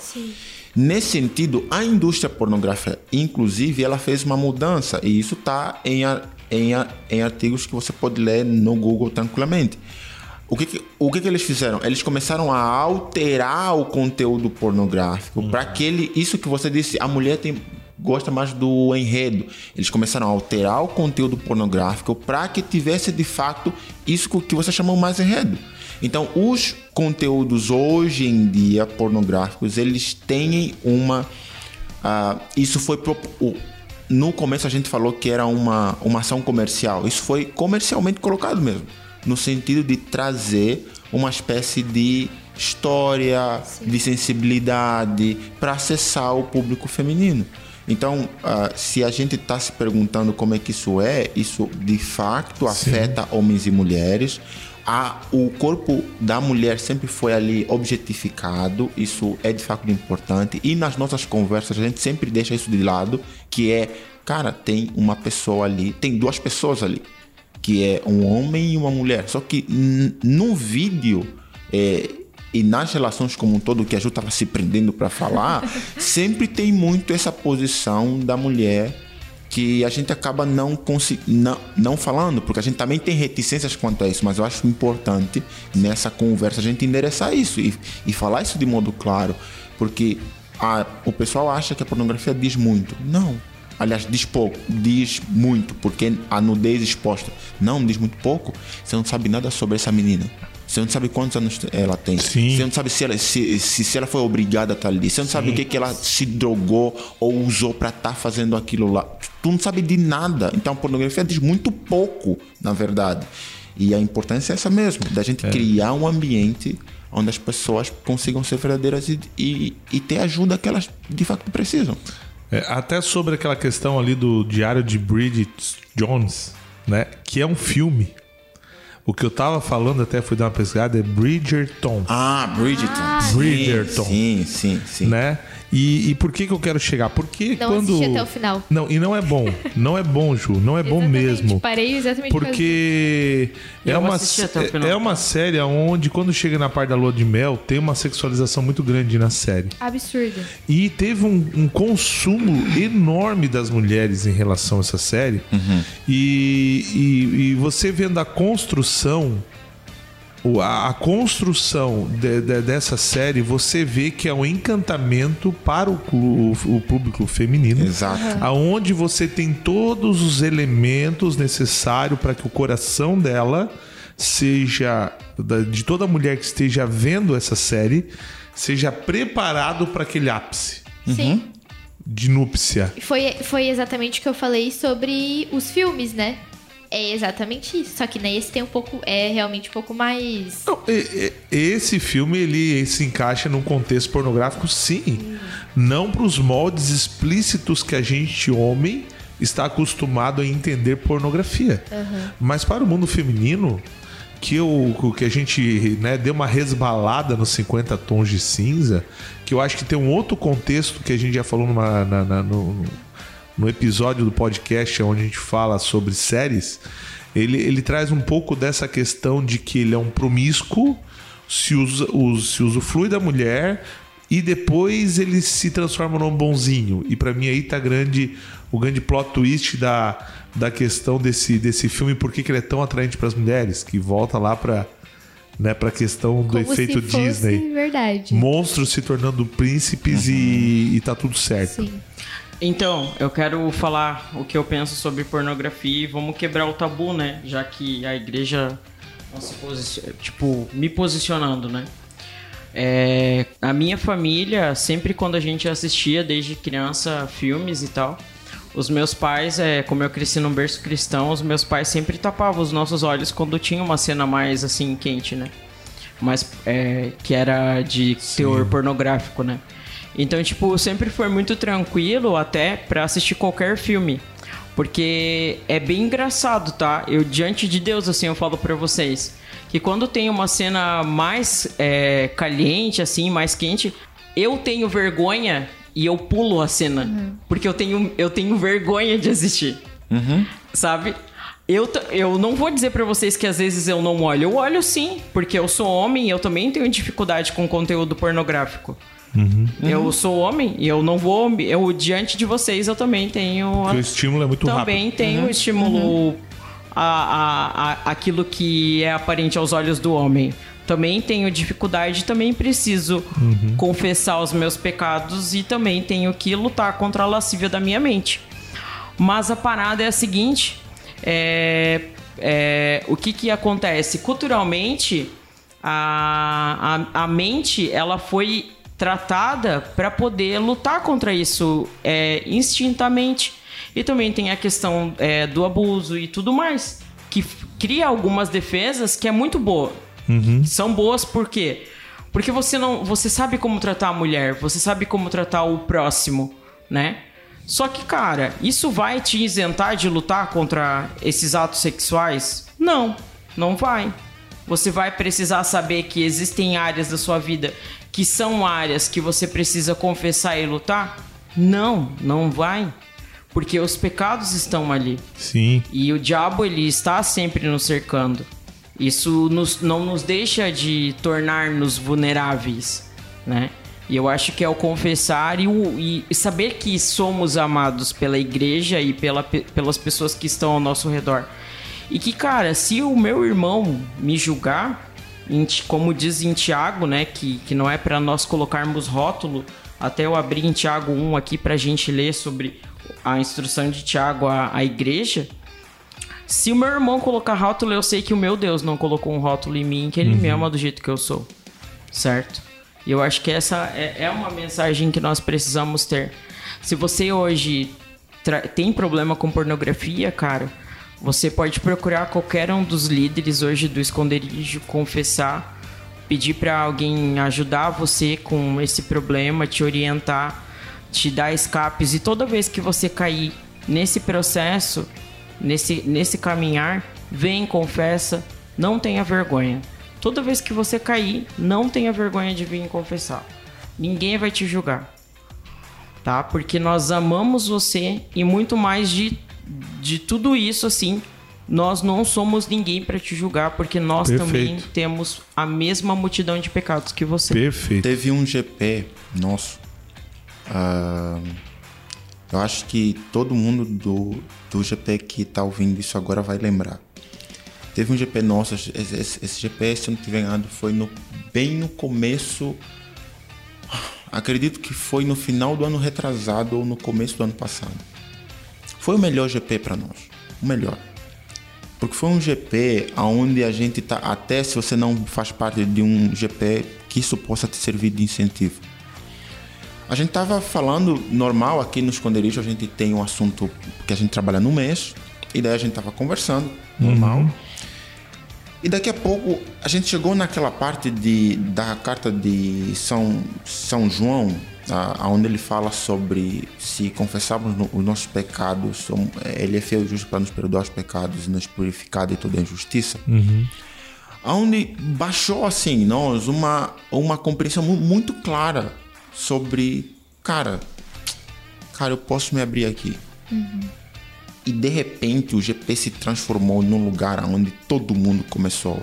Nesse sentido, a indústria pornográfica, inclusive, ela fez uma mudança e isso está em, em, em artigos que você pode ler no Google tranquilamente. O que, que- o que, que eles fizeram? Eles começaram a alterar o conteúdo pornográfico para que ele, isso que você disse, a mulher tem, gosta mais do enredo. Eles começaram a alterar o conteúdo pornográfico para que tivesse de fato isso que você chamou mais enredo. Então, os conteúdos hoje em dia pornográficos, eles têm uma. ah, isso foi. pro- o- no começo a gente falou que era uma, uma ação comercial. Isso foi comercialmente colocado mesmo. No sentido de trazer uma espécie de história, de sensibilidade para acessar o público feminino. Então, ah, se a gente está se perguntando como é que isso é, isso de facto afeta homens e mulheres. A, o corpo da mulher sempre foi ali objetificado, isso é de fato importante. E nas nossas conversas a gente sempre deixa isso de lado, que é, cara, tem uma pessoa ali, tem duas pessoas ali, que é um homem e uma mulher. Só que n- no vídeo é, e nas relações como um todo, que a Ju estava se prendendo para falar, sempre tem muito essa posição da mulher que a gente acaba não, não, não falando, porque a gente também tem reticências quanto a isso, mas eu acho importante nessa conversa a gente endereçar isso e, e falar isso de modo claro, porque a- o pessoal acha que a pornografia diz muito. Não. Aliás, diz pouco, diz muito, porque a nudez exposta. Não, diz muito pouco. Você não sabe nada sobre essa menina. Você não sabe quantos anos ela tem. Sim. Você não sabe se ela, se, se, se ela foi obrigada a estar ali. Você não sabe o que, que ela se drogou ou usou para estar fazendo aquilo lá. Tu não sabe de nada. Então a pornografia diz muito pouco, na verdade. E a importância é essa mesmo, da gente criar um ambiente onde as pessoas consigam ser verdadeiras e, e, e ter ajuda que elas de fato precisam. É, até sobre aquela questão ali do Diário de Bridget Jones, né? Que é um filme. O que eu tava falando até fui dar uma pesquisada é Bridgerton, Ah, Bridgerton. Sim, Bridgerton. Sim, sim, sim. né? E, e por que que eu quero chegar? Porque Não quando até o final. Não, e não é bom. Não é bom, Ju, não é bom mesmo. Parei exatamente Porque é Eu uma, assisti até o é- final. é uma série onde, quando chega na parte da lua de mel, tem uma sexualização muito grande na série. absurdo. E teve um, um consumo enorme das mulheres em relação a essa série. E, e- e você vendo a construção, a, construção de- de- dessa série, você vê que é um encantamento para o, o público feminino. Exato. Aonde você tem todos os elementos necessários para que o coração dela seja de toda mulher que esteja vendo essa série seja preparado para aquele ápice Sim. de núpcia. Foi, foi exatamente o que eu falei sobre os filmes, né? É exatamente isso. Só que nesse tem um pouco. É realmente um pouco mais. Não, esse filme ele se encaixa num contexto pornográfico, sim. Não para os moldes explícitos que a gente homem está acostumado a entender pornografia. Mas para o mundo feminino, que, eu, que a gente né, deu uma resbalada nos 50 tons de cinza, que eu acho que tem um outro contexto que a gente já falou numa- na- na- no, no episódio do podcast onde a gente fala sobre séries, ele, ele traz um pouco dessa questão de que ele é um promíscuo, se, usa, us- se usufrui da mulher e depois ele se transforma num bonzinho. E pra mim aí tá grande, o grande plot twist da, da questão desse, desse filme, por que ele é tão atraente para as mulheres, que volta lá pra, né, pra questão do Como efeito se fosse Disney. verdade. Monstros se tornando príncipes e, e tá tudo certo. Sim. Então, eu quero falar o que eu penso sobre pornografia e vamos quebrar o tabu, né? Já que a igreja não se posiciona, tipo, me posicionando, né? É, a minha família, sempre quando a gente assistia desde criança filmes e tal, os meus pais, é, como eu cresci num berço cristão, os meus pais sempre tapavam os nossos olhos quando tinha uma cena mais assim quente, né? Mas é, que era de teor pornográfico, né? Então, tipo, sempre foi muito tranquilo até pra assistir qualquer filme. Porque é bem engraçado, tá? Eu, diante de Deus, assim, eu falo pra vocês. Que quando tem uma cena mais é, caliente, assim, mais quente, eu tenho vergonha e eu pulo a cena. Porque eu tenho, eu tenho vergonha de assistir. Sabe? Eu, eu não vou dizer pra vocês que às vezes eu não olho. Eu olho sim, porque eu sou homem e eu também tenho dificuldade com conteúdo pornográfico. Eu sou homem e eu não vou. Eu, diante de vocês, eu também tenho. Porque o estímulo é muito também rápido. tenho estímulo a, a, a- aquilo que é aparente aos olhos do homem. Também tenho dificuldade, também preciso confessar os meus pecados e também tenho que lutar contra a lascívia da minha mente. Mas a parada é a seguinte: é, é, o que que acontece? Culturalmente, a, a, a mente ela foi tratada para poder lutar contra isso é, instintamente. E também tem a questão é, do abuso e tudo mais, que cria algumas defesas que é muito boa. São boas por quê? Porque você não, você sabe como tratar a mulher, você sabe como tratar o próximo, né? Só que, cara, isso vai te isentar de lutar contra esses atos sexuais? Não, não vai. Você vai precisar saber que existem áreas da sua vida que são áreas que você precisa confessar e lutar? Não, não vai. Porque os pecados estão ali. Sim. E o diabo ele está sempre nos cercando. Isso nos- não nos deixa de tornar-nos vulneráveis, né? E eu acho que é o confessar e, o- e saber que somos amados pela igreja e pela, pe- pelas pessoas que estão ao nosso redor. E que, cara, se o meu irmão me julgar, como diz em Tiago, né? Que, que não é para nós colocarmos rótulo. Até eu abri em Tiago 1 aqui pra gente ler sobre a instrução de Tiago à, à igreja. Se o meu irmão colocar rótulo, eu sei que o meu Deus não colocou um rótulo em mim, que ele me ama do jeito que eu sou. Certo? E eu acho que essa é, é uma mensagem que nós precisamos ter. Se você hoje tem problema com pornografia, cara, você pode procurar qualquer um dos líderes hoje do esconderijo, confessar, pedir para alguém ajudar você com esse problema, te orientar, te dar escapes e toda vez que você cair nesse processo, nesse nesse caminhar, vem, confessa, não tenha vergonha. Toda vez que você cair, não tenha vergonha de vir confessar. Ninguém vai te julgar. Tá? Porque nós amamos você e muito mais de, de tudo isso assim, nós não somos ninguém para te julgar, porque nós Perfeito. também temos a mesma multidão de pecados que você. Perfeito. Teve um GP nosso. ah, eu acho que todo mundo do, do GP que tá ouvindo isso agora vai lembrar. Teve um GP nosso, esse, esse- esse GP, se eu não estiver enganado, foi no, bem no começo. Acredito que foi no final do ano retrasado ou no começo do ano passado. Foi o melhor GP para nós. O melhor. Porque foi um GP onde a gente tá. Até se você não faz parte de um GP, que isso possa te servir de incentivo. A gente tava falando normal aqui no esconderijo, a gente tem um assunto que a gente trabalha no mês, e daí a gente tava conversando, normal. E daqui a pouco a gente chegou naquela parte de, da carta de São, São João, a- onde ele fala sobre se confessarmos no- os nossos pecados, som- ele é fiel e justo para nos perdoar os pecados e nos purificar de toda injustiça. Onde baixou assim nós uma, uma compreensão mu- muito clara sobre, cara, cara, eu posso me abrir aqui. E de repente o GP se transformou num lugar onde todo mundo começou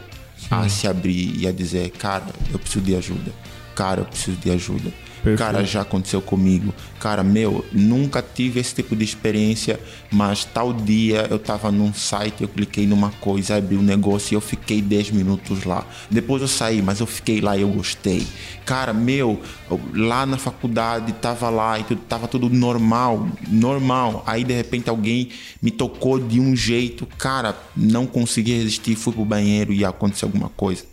a se abrir e a dizer: Cara, eu preciso de ajuda. Cara, eu preciso de ajuda. Perfeito. Cara, já aconteceu comigo. Cara, meu, nunca tive esse tipo de experiência, mas tal dia eu tava num site, eu cliquei numa coisa, abri um negócio e eu fiquei 10 minutos lá. Depois eu saí, mas eu fiquei lá e eu gostei. Cara, meu, eu- lá na faculdade tava lá e tudo, tava tudo normal, normal. Aí de repente alguém me tocou de um jeito, cara, não consegui resistir, fui pro banheiro e aconteceu alguma coisa.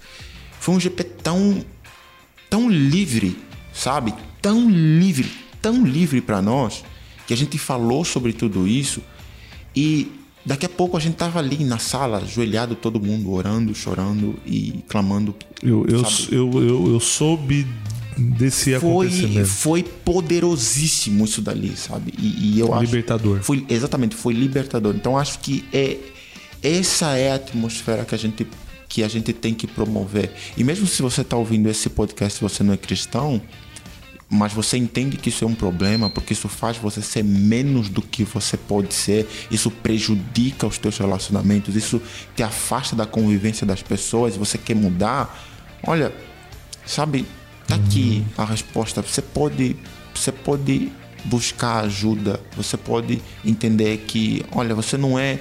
Foi um GP tão tão livre, sabe? Tão livre, tão livre para nós, que a gente falou sobre tudo isso e daqui a pouco a gente tava ali na sala, ajoelhado todo mundo, orando, chorando e clamando. Eu, eu, eu, eu, eu soube desse Foi, acontecimento. foi poderosíssimo isso dali, sabe? E, e eu acho Libertador. Foi exatamente, foi libertador. Então acho que é essa é a atmosfera que a gente que a gente tem que promover. E mesmo se você está ouvindo esse podcast, e você não é cristão, mas você entende que isso é um problema, porque isso faz você ser menos do que você pode ser, isso prejudica os teus relacionamentos, isso te afasta da convivência das pessoas, você quer mudar. Olha, sabe, tá aqui a resposta. Você pode, você pode buscar ajuda. Você pode entender que, olha, você não é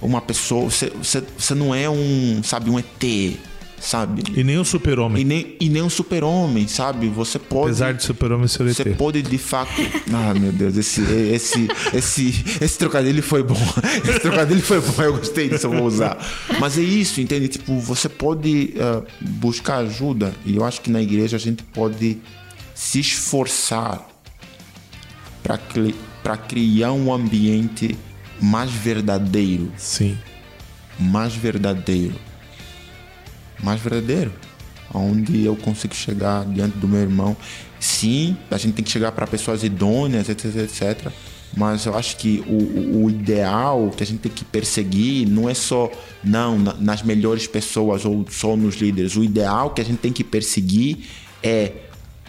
uma pessoa, você, você, você não é um, sabe, um ET, sabe? E nem o super-homem. E nem, e nem um super-homem, sabe? Você pode. Apesar de super-homem ser Você pode de fato. Ah, meu Deus, esse, esse, esse, esse trocadilho foi bom. Esse trocadilho foi bom, eu gostei disso, eu vou usar. Mas é isso, entende? Tipo, você pode ah, buscar ajuda. E eu acho que na igreja a gente pode se esforçar para criar um ambiente mais verdadeiro. Sim. Mais verdadeiro. Mais verdadeiro. Onde eu consigo chegar diante do meu irmão. Sim, a gente tem que chegar para pessoas idôneas, etc, etc. Mas eu acho que o, o- ideal que a gente tem que perseguir não é só não na- nas melhores pessoas ou só nos líderes. O ideal que a gente tem que perseguir é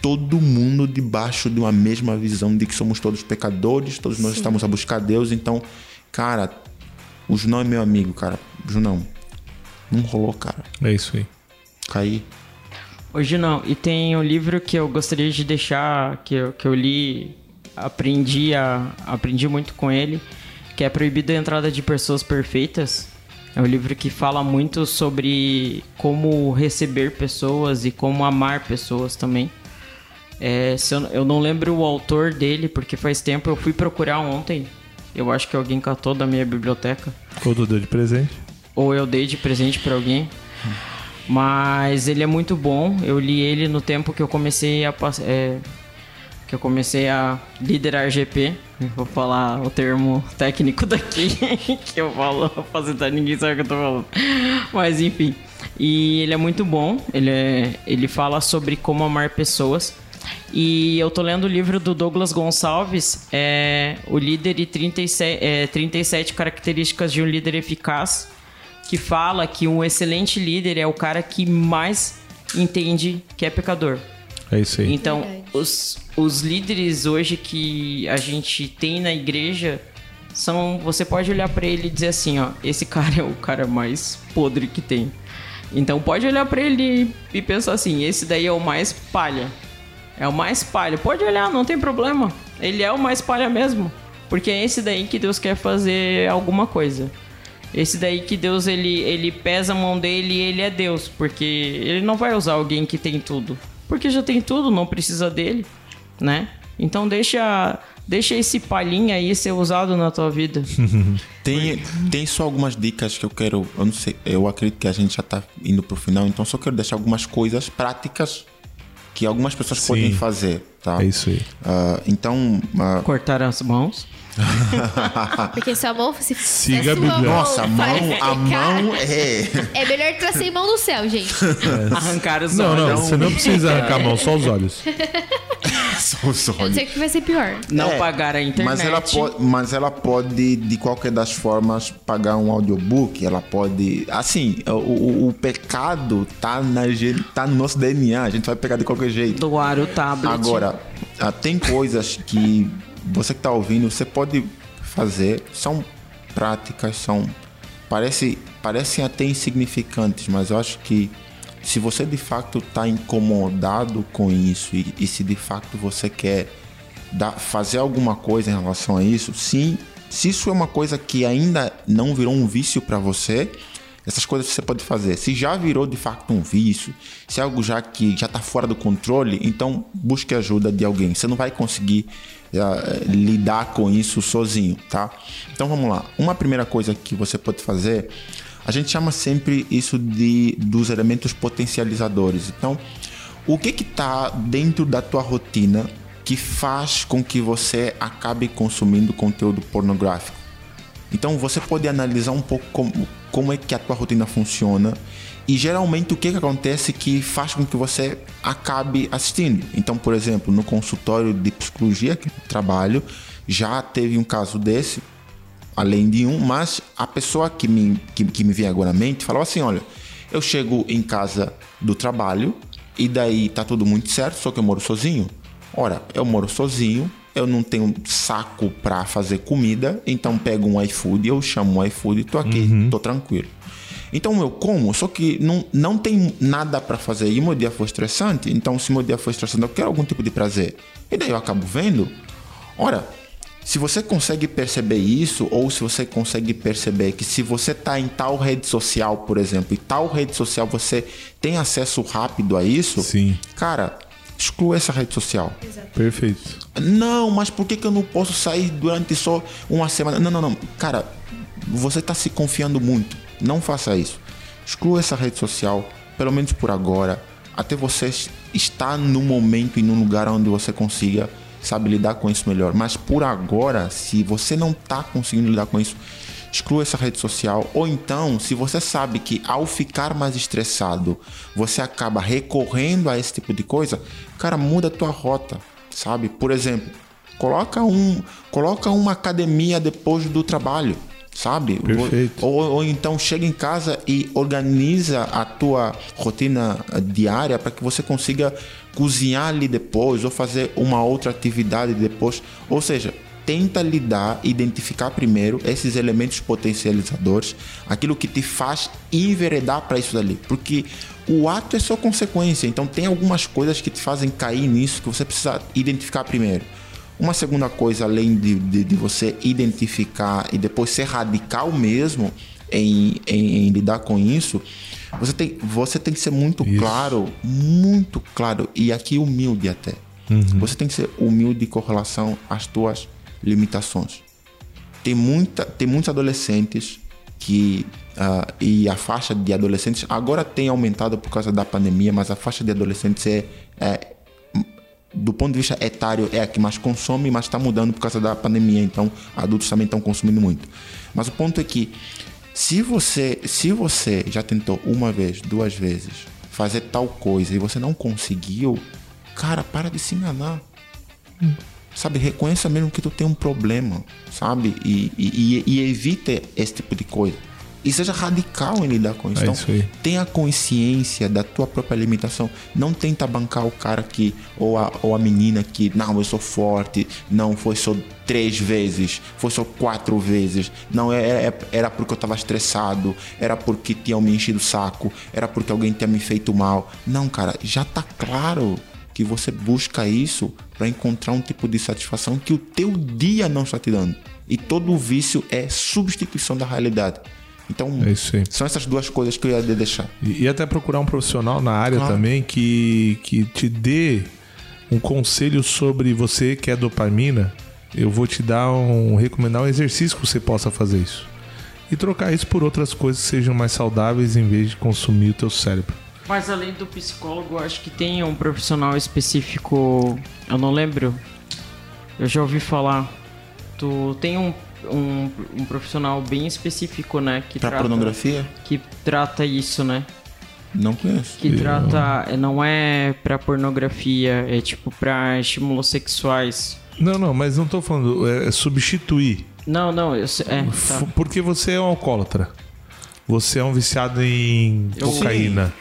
todo mundo debaixo de uma mesma visão de que somos todos pecadores, todos nós estamos a buscar Deus. Então, cara, o Junão é meu amigo, cara. Junão, não rolou, cara. É isso aí. Caí. Hoje não. E tem um livro que eu gostaria de deixar, que eu, que eu li, aprendi, a, aprendi muito com ele, que é Proibido a Entrada de Pessoas Perfeitas. É um livro que fala muito sobre como receber pessoas e como amar pessoas também. É, se eu, eu não lembro o autor dele, porque faz tempo eu fui procurar ontem. Eu acho que alguém catou da minha biblioteca Ou tu deu de presente. Ou eu dei de presente pra alguém. Mas ele é muito bom. Eu li ele no tempo que eu comecei a é, que eu comecei a liderar GP. Vou falar o termo técnico daqui que eu falo facilitar ninguém sabe o que eu tô falando. Mas enfim, E ele é muito bom. Ele, é, ele fala sobre como amar pessoas. E eu tô lendo o livro do Douglas Gonçalves, é, O Líder e 37, é, 37 Características de um Líder Eficaz, que fala que um excelente líder é o cara que mais entende que é pecador. É isso aí. Então, os, os líderes hoje que a gente tem na igreja são. Você pode olhar para ele e dizer assim: ó, esse cara é o cara mais podre que tem. Então, pode olhar para ele e pensar assim: esse daí é o mais palha. É o mais palha. Pode olhar, não tem problema. Ele é o mais palha mesmo. Porque é esse daí que Deus quer fazer alguma coisa. Esse daí que Deus ele, ele pesa a mão dele e ele é Deus, porque ele não vai usar alguém que tem tudo, porque já tem tudo, não precisa dele, né? Então deixa deixa esse palhinha aí ser usado na tua vida. Tem, tem só algumas dicas que eu quero. Eu não sei, eu acredito que a gente já tá indo pro final, então só quero deixar algumas coisas práticas que algumas pessoas Sim. podem fazer, tá? É isso aí. Ah, então, ah, Cortar as mãos. Porque sua mão se Siga a a Bíblia. nossa, a mão, a mão é. É melhor estar sem mão no céu, gente. Arrancar os Não, olhos. não, você não precisa arrancar a mão, só os olhos. Só os Eu sei o que vai ser pior. Não É, pagar a internet. Mas ela, pode, mas ela pode, de qualquer das formas, pagar um audiobook. Ela pode. Assim, o, o, o pecado tá, na, tá no nosso DNA. A gente vai pegar de qualquer jeito. Doar o tablet. Agora, ah, tem coisas que você que tá ouvindo, você pode fazer. São práticas, são. Parece, parecem até insignificantes, mas eu acho que se você de fato está incomodado com isso e, e se de fato você quer dar, fazer alguma coisa em relação a isso, sim, se isso é uma coisa que ainda não virou um vício para você, essas coisas você pode fazer. Se já virou de fato um vício, se é algo já que já está fora do controle, então busque ajuda de alguém. Você não vai conseguir eh, lidar com isso sozinho, tá? Então vamos lá. Uma primeira coisa que você pode fazer, a gente chama sempre isso de dos elementos potencializadores. Então, o que que tá dentro da tua rotina que faz com que você acabe consumindo conteúdo pornográfico? Então você pode analisar um pouco como, como é que a tua rotina funciona e geralmente o que, que acontece que faz com que você acabe assistindo. Então, por exemplo, no consultório de psicologia que eu trabalho, já teve um caso desse, além de um, mas a pessoa que me, que, que me vem agora à mente falou assim: olha, eu chego em casa do trabalho e daí tá tudo muito certo, só que eu moro sozinho. Ora, eu moro sozinho, eu não tenho saco pra fazer comida, então pego um iFood, eu chamo um iFood, tô aqui, tô tranquilo. Então eu como, só que não, não tem nada pra fazer. E meu dia foi estressante, então se meu dia foi estressante, eu quero algum tipo de prazer. E daí eu acabo vendo. Ora, se você consegue perceber isso, ou se você consegue perceber que se você tá em tal rede social, por exemplo, e tal rede social você tem acesso rápido a isso, Sim. cara, exclua essa rede social. Perfeito. Não, mas por que, que eu não posso sair durante só uma semana? Não, não, não. Cara, você está se confiando muito. Não faça isso. Exclua essa rede social, pelo menos por agora, até você estar no momento e num lugar onde você consiga, sabe, lidar com isso melhor. Mas por agora, se você não está conseguindo lidar com isso, exclua essa rede social. Ou então, se você sabe que ao ficar mais estressado, você acaba recorrendo a esse tipo de coisa, cara, muda a tua rota, sabe? Por exemplo, coloca um, coloca uma academia depois do trabalho, sabe? Perfeito. Ou, ou então chega em casa e organiza a tua rotina diária para que você consiga cozinhar ali depois ou fazer uma outra atividade depois. Ou seja, tenta lidar, identificar primeiro esses elementos potencializadores, aquilo que te faz enveredar para isso dali, porque o ato é só consequência. Então tem algumas coisas que te fazem cair nisso que você precisa identificar primeiro. Uma segunda coisa, além de, de, de você identificar e depois ser radical mesmo em, em, em lidar com isso, você tem, você tem que ser muito Isso. claro, muito claro, e aqui humilde até. Você tem que ser humilde com relação às tuas limitações. Tem, muita, tem muitos adolescentes que. ah, e a faixa de adolescentes agora tem aumentado por causa da pandemia, mas a faixa de adolescentes é, é do ponto de vista etário, é a que mais consome, mas está mudando por causa da pandemia. Então, adultos também estão consumindo muito. Mas o ponto é que, Se você, se você já tentou uma vez, duas vezes, fazer tal coisa e você não conseguiu, cara, para de se enganar. Sabe, reconheça mesmo que tu tem um problema, sabe? E, e, e, e evite esse tipo de coisa. E seja radical em lidar com isso. É então, isso tenha consciência da tua própria limitação. Não tenta bancar o cara que, ou a, ou a menina que, não, eu sou forte, não, foi só três vezes, foi só quatro vezes, não, é, é- era porque eu tava estressado, era porque tinham me enchido o saco, era porque alguém tinha me feito mal. Não, cara, já tá claro que você busca isso para encontrar um tipo de satisfação que o teu dia não está te dando. E todo vício é substituição da realidade. Então, É isso aí. são essas duas coisas que eu ia deixar. E, e até procurar um profissional na área Claro. também que, que te dê um conselho sobre você que é dopamina. Eu vou te dar um recomendar um exercício que você possa fazer isso. E trocar isso por outras coisas que sejam mais saudáveis em vez de consumir o teu cérebro. Mas além do psicólogo, acho que tem um profissional específico. Eu não lembro. Eu já ouvi falar. Tu tem um, um, um profissional bem específico, né? Que Pra trata, pornografia? Que trata isso, né? Não conheço. Que trata. Não é pra pornografia, é tipo pra estímulos sexuais. Não, não, mas não tô falando. É, é substituir. Não, não, eu sei. É, tá. Porque você é um alcoólatra. Você é um viciado em cocaína.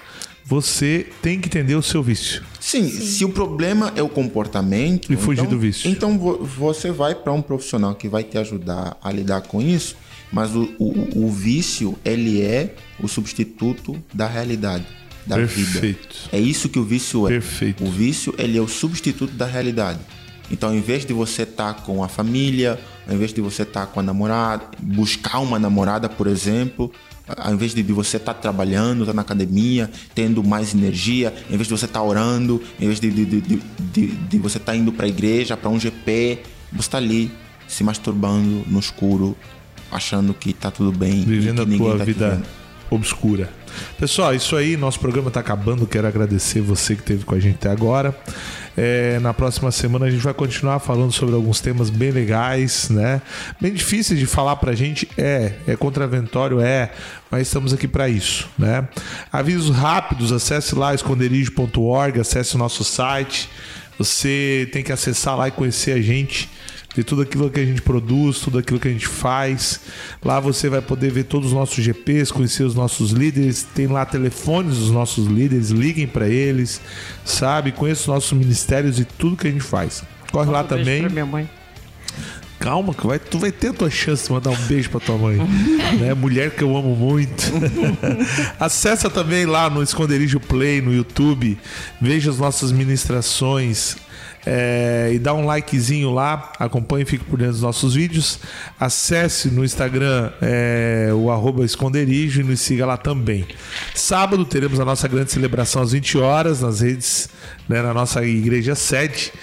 Você tem que entender o seu vício. Sim, se o problema é o comportamento. E fugir então- do vício. Então vo- você vai para um profissional que vai te ajudar a lidar com isso, mas o, o, o vício, ele é o substituto da realidade, da vida. Perfeito. É isso que o vício é. Perfeito. O vício, ele é o substituto da realidade. Então, em vez de você estar com a família, ao invés de você estar com a namorada, buscar uma namorada, por exemplo, ao invés de de você estar trabalhando, estar na academia, tendo mais energia, em vez de você estar orando, em vez de, de, de, você estar indo para a igreja, para um GP, você está ali se masturbando no escuro, achando que tá tudo bem, Vivendo a tua tá vida obscura. Pessoal, isso aí, nosso programa tá acabando. Quero agradecer você que esteve com a gente até agora. É, na próxima semana a gente vai continuar falando sobre alguns temas bem legais, né? Bem difíceis de falar pra gente, é, é contraventório, é, mas estamos aqui para isso, né? Avisos rápidos, acesse lá esconderijo.org, acesse o nosso site. Você tem que acessar lá e conhecer a gente de tudo aquilo que a gente produz, tudo aquilo que a gente faz. Lá você vai poder ver todos os nossos GPs, conhecer os nossos líderes, tem lá telefones dos nossos líderes, liguem para eles, sabe? Conheça os nossos ministérios e tudo que a gente faz. Corre lá Um beijo também. pra minha mãe. Calma, que vai, tu vai ter a tua chance de mandar um beijo pra tua mãe. né? Mulher que eu amo muito. Acessa também lá no Esconderijo Play no YouTube. Veja as nossas ministrações. É, e dá um likezinho lá, acompanhe e fique por dentro dos nossos vídeos. Acesse no Instagram é, o arroba esconderijo e nos siga lá também. Sábado teremos a nossa grande celebração às 20 horas nas redes, né, na nossa igreja sede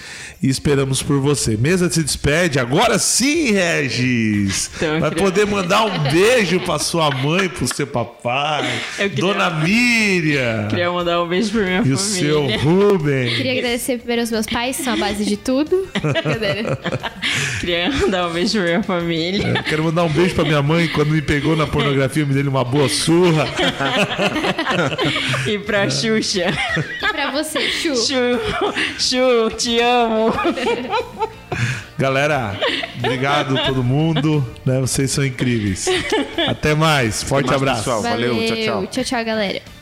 e esperamos por você. Mesa se despede. Agora sim, Regis! Então, Vai queria- poder mandar um beijo pra sua mãe, pro seu papai, Eu queria- Dona Miriam Queria mandar um beijo pra minha e o família. seu Rubem. Queria agradecer primeiro aos meus pais, que são a base de tudo. Queria mandar um beijo pra minha família. Eu quero mandar um beijo pra minha mãe. Quando me pegou na pornografia, me deu uma boa surra. E pra Xuxa. Você, Chu? Chu, Chu, te amo. Galera, obrigado todo mundo. Né? Vocês são incríveis. Até mais. Forte mais, abraço. pessoal. Valeu, tchau, tchau. Tchau, tchau, galera.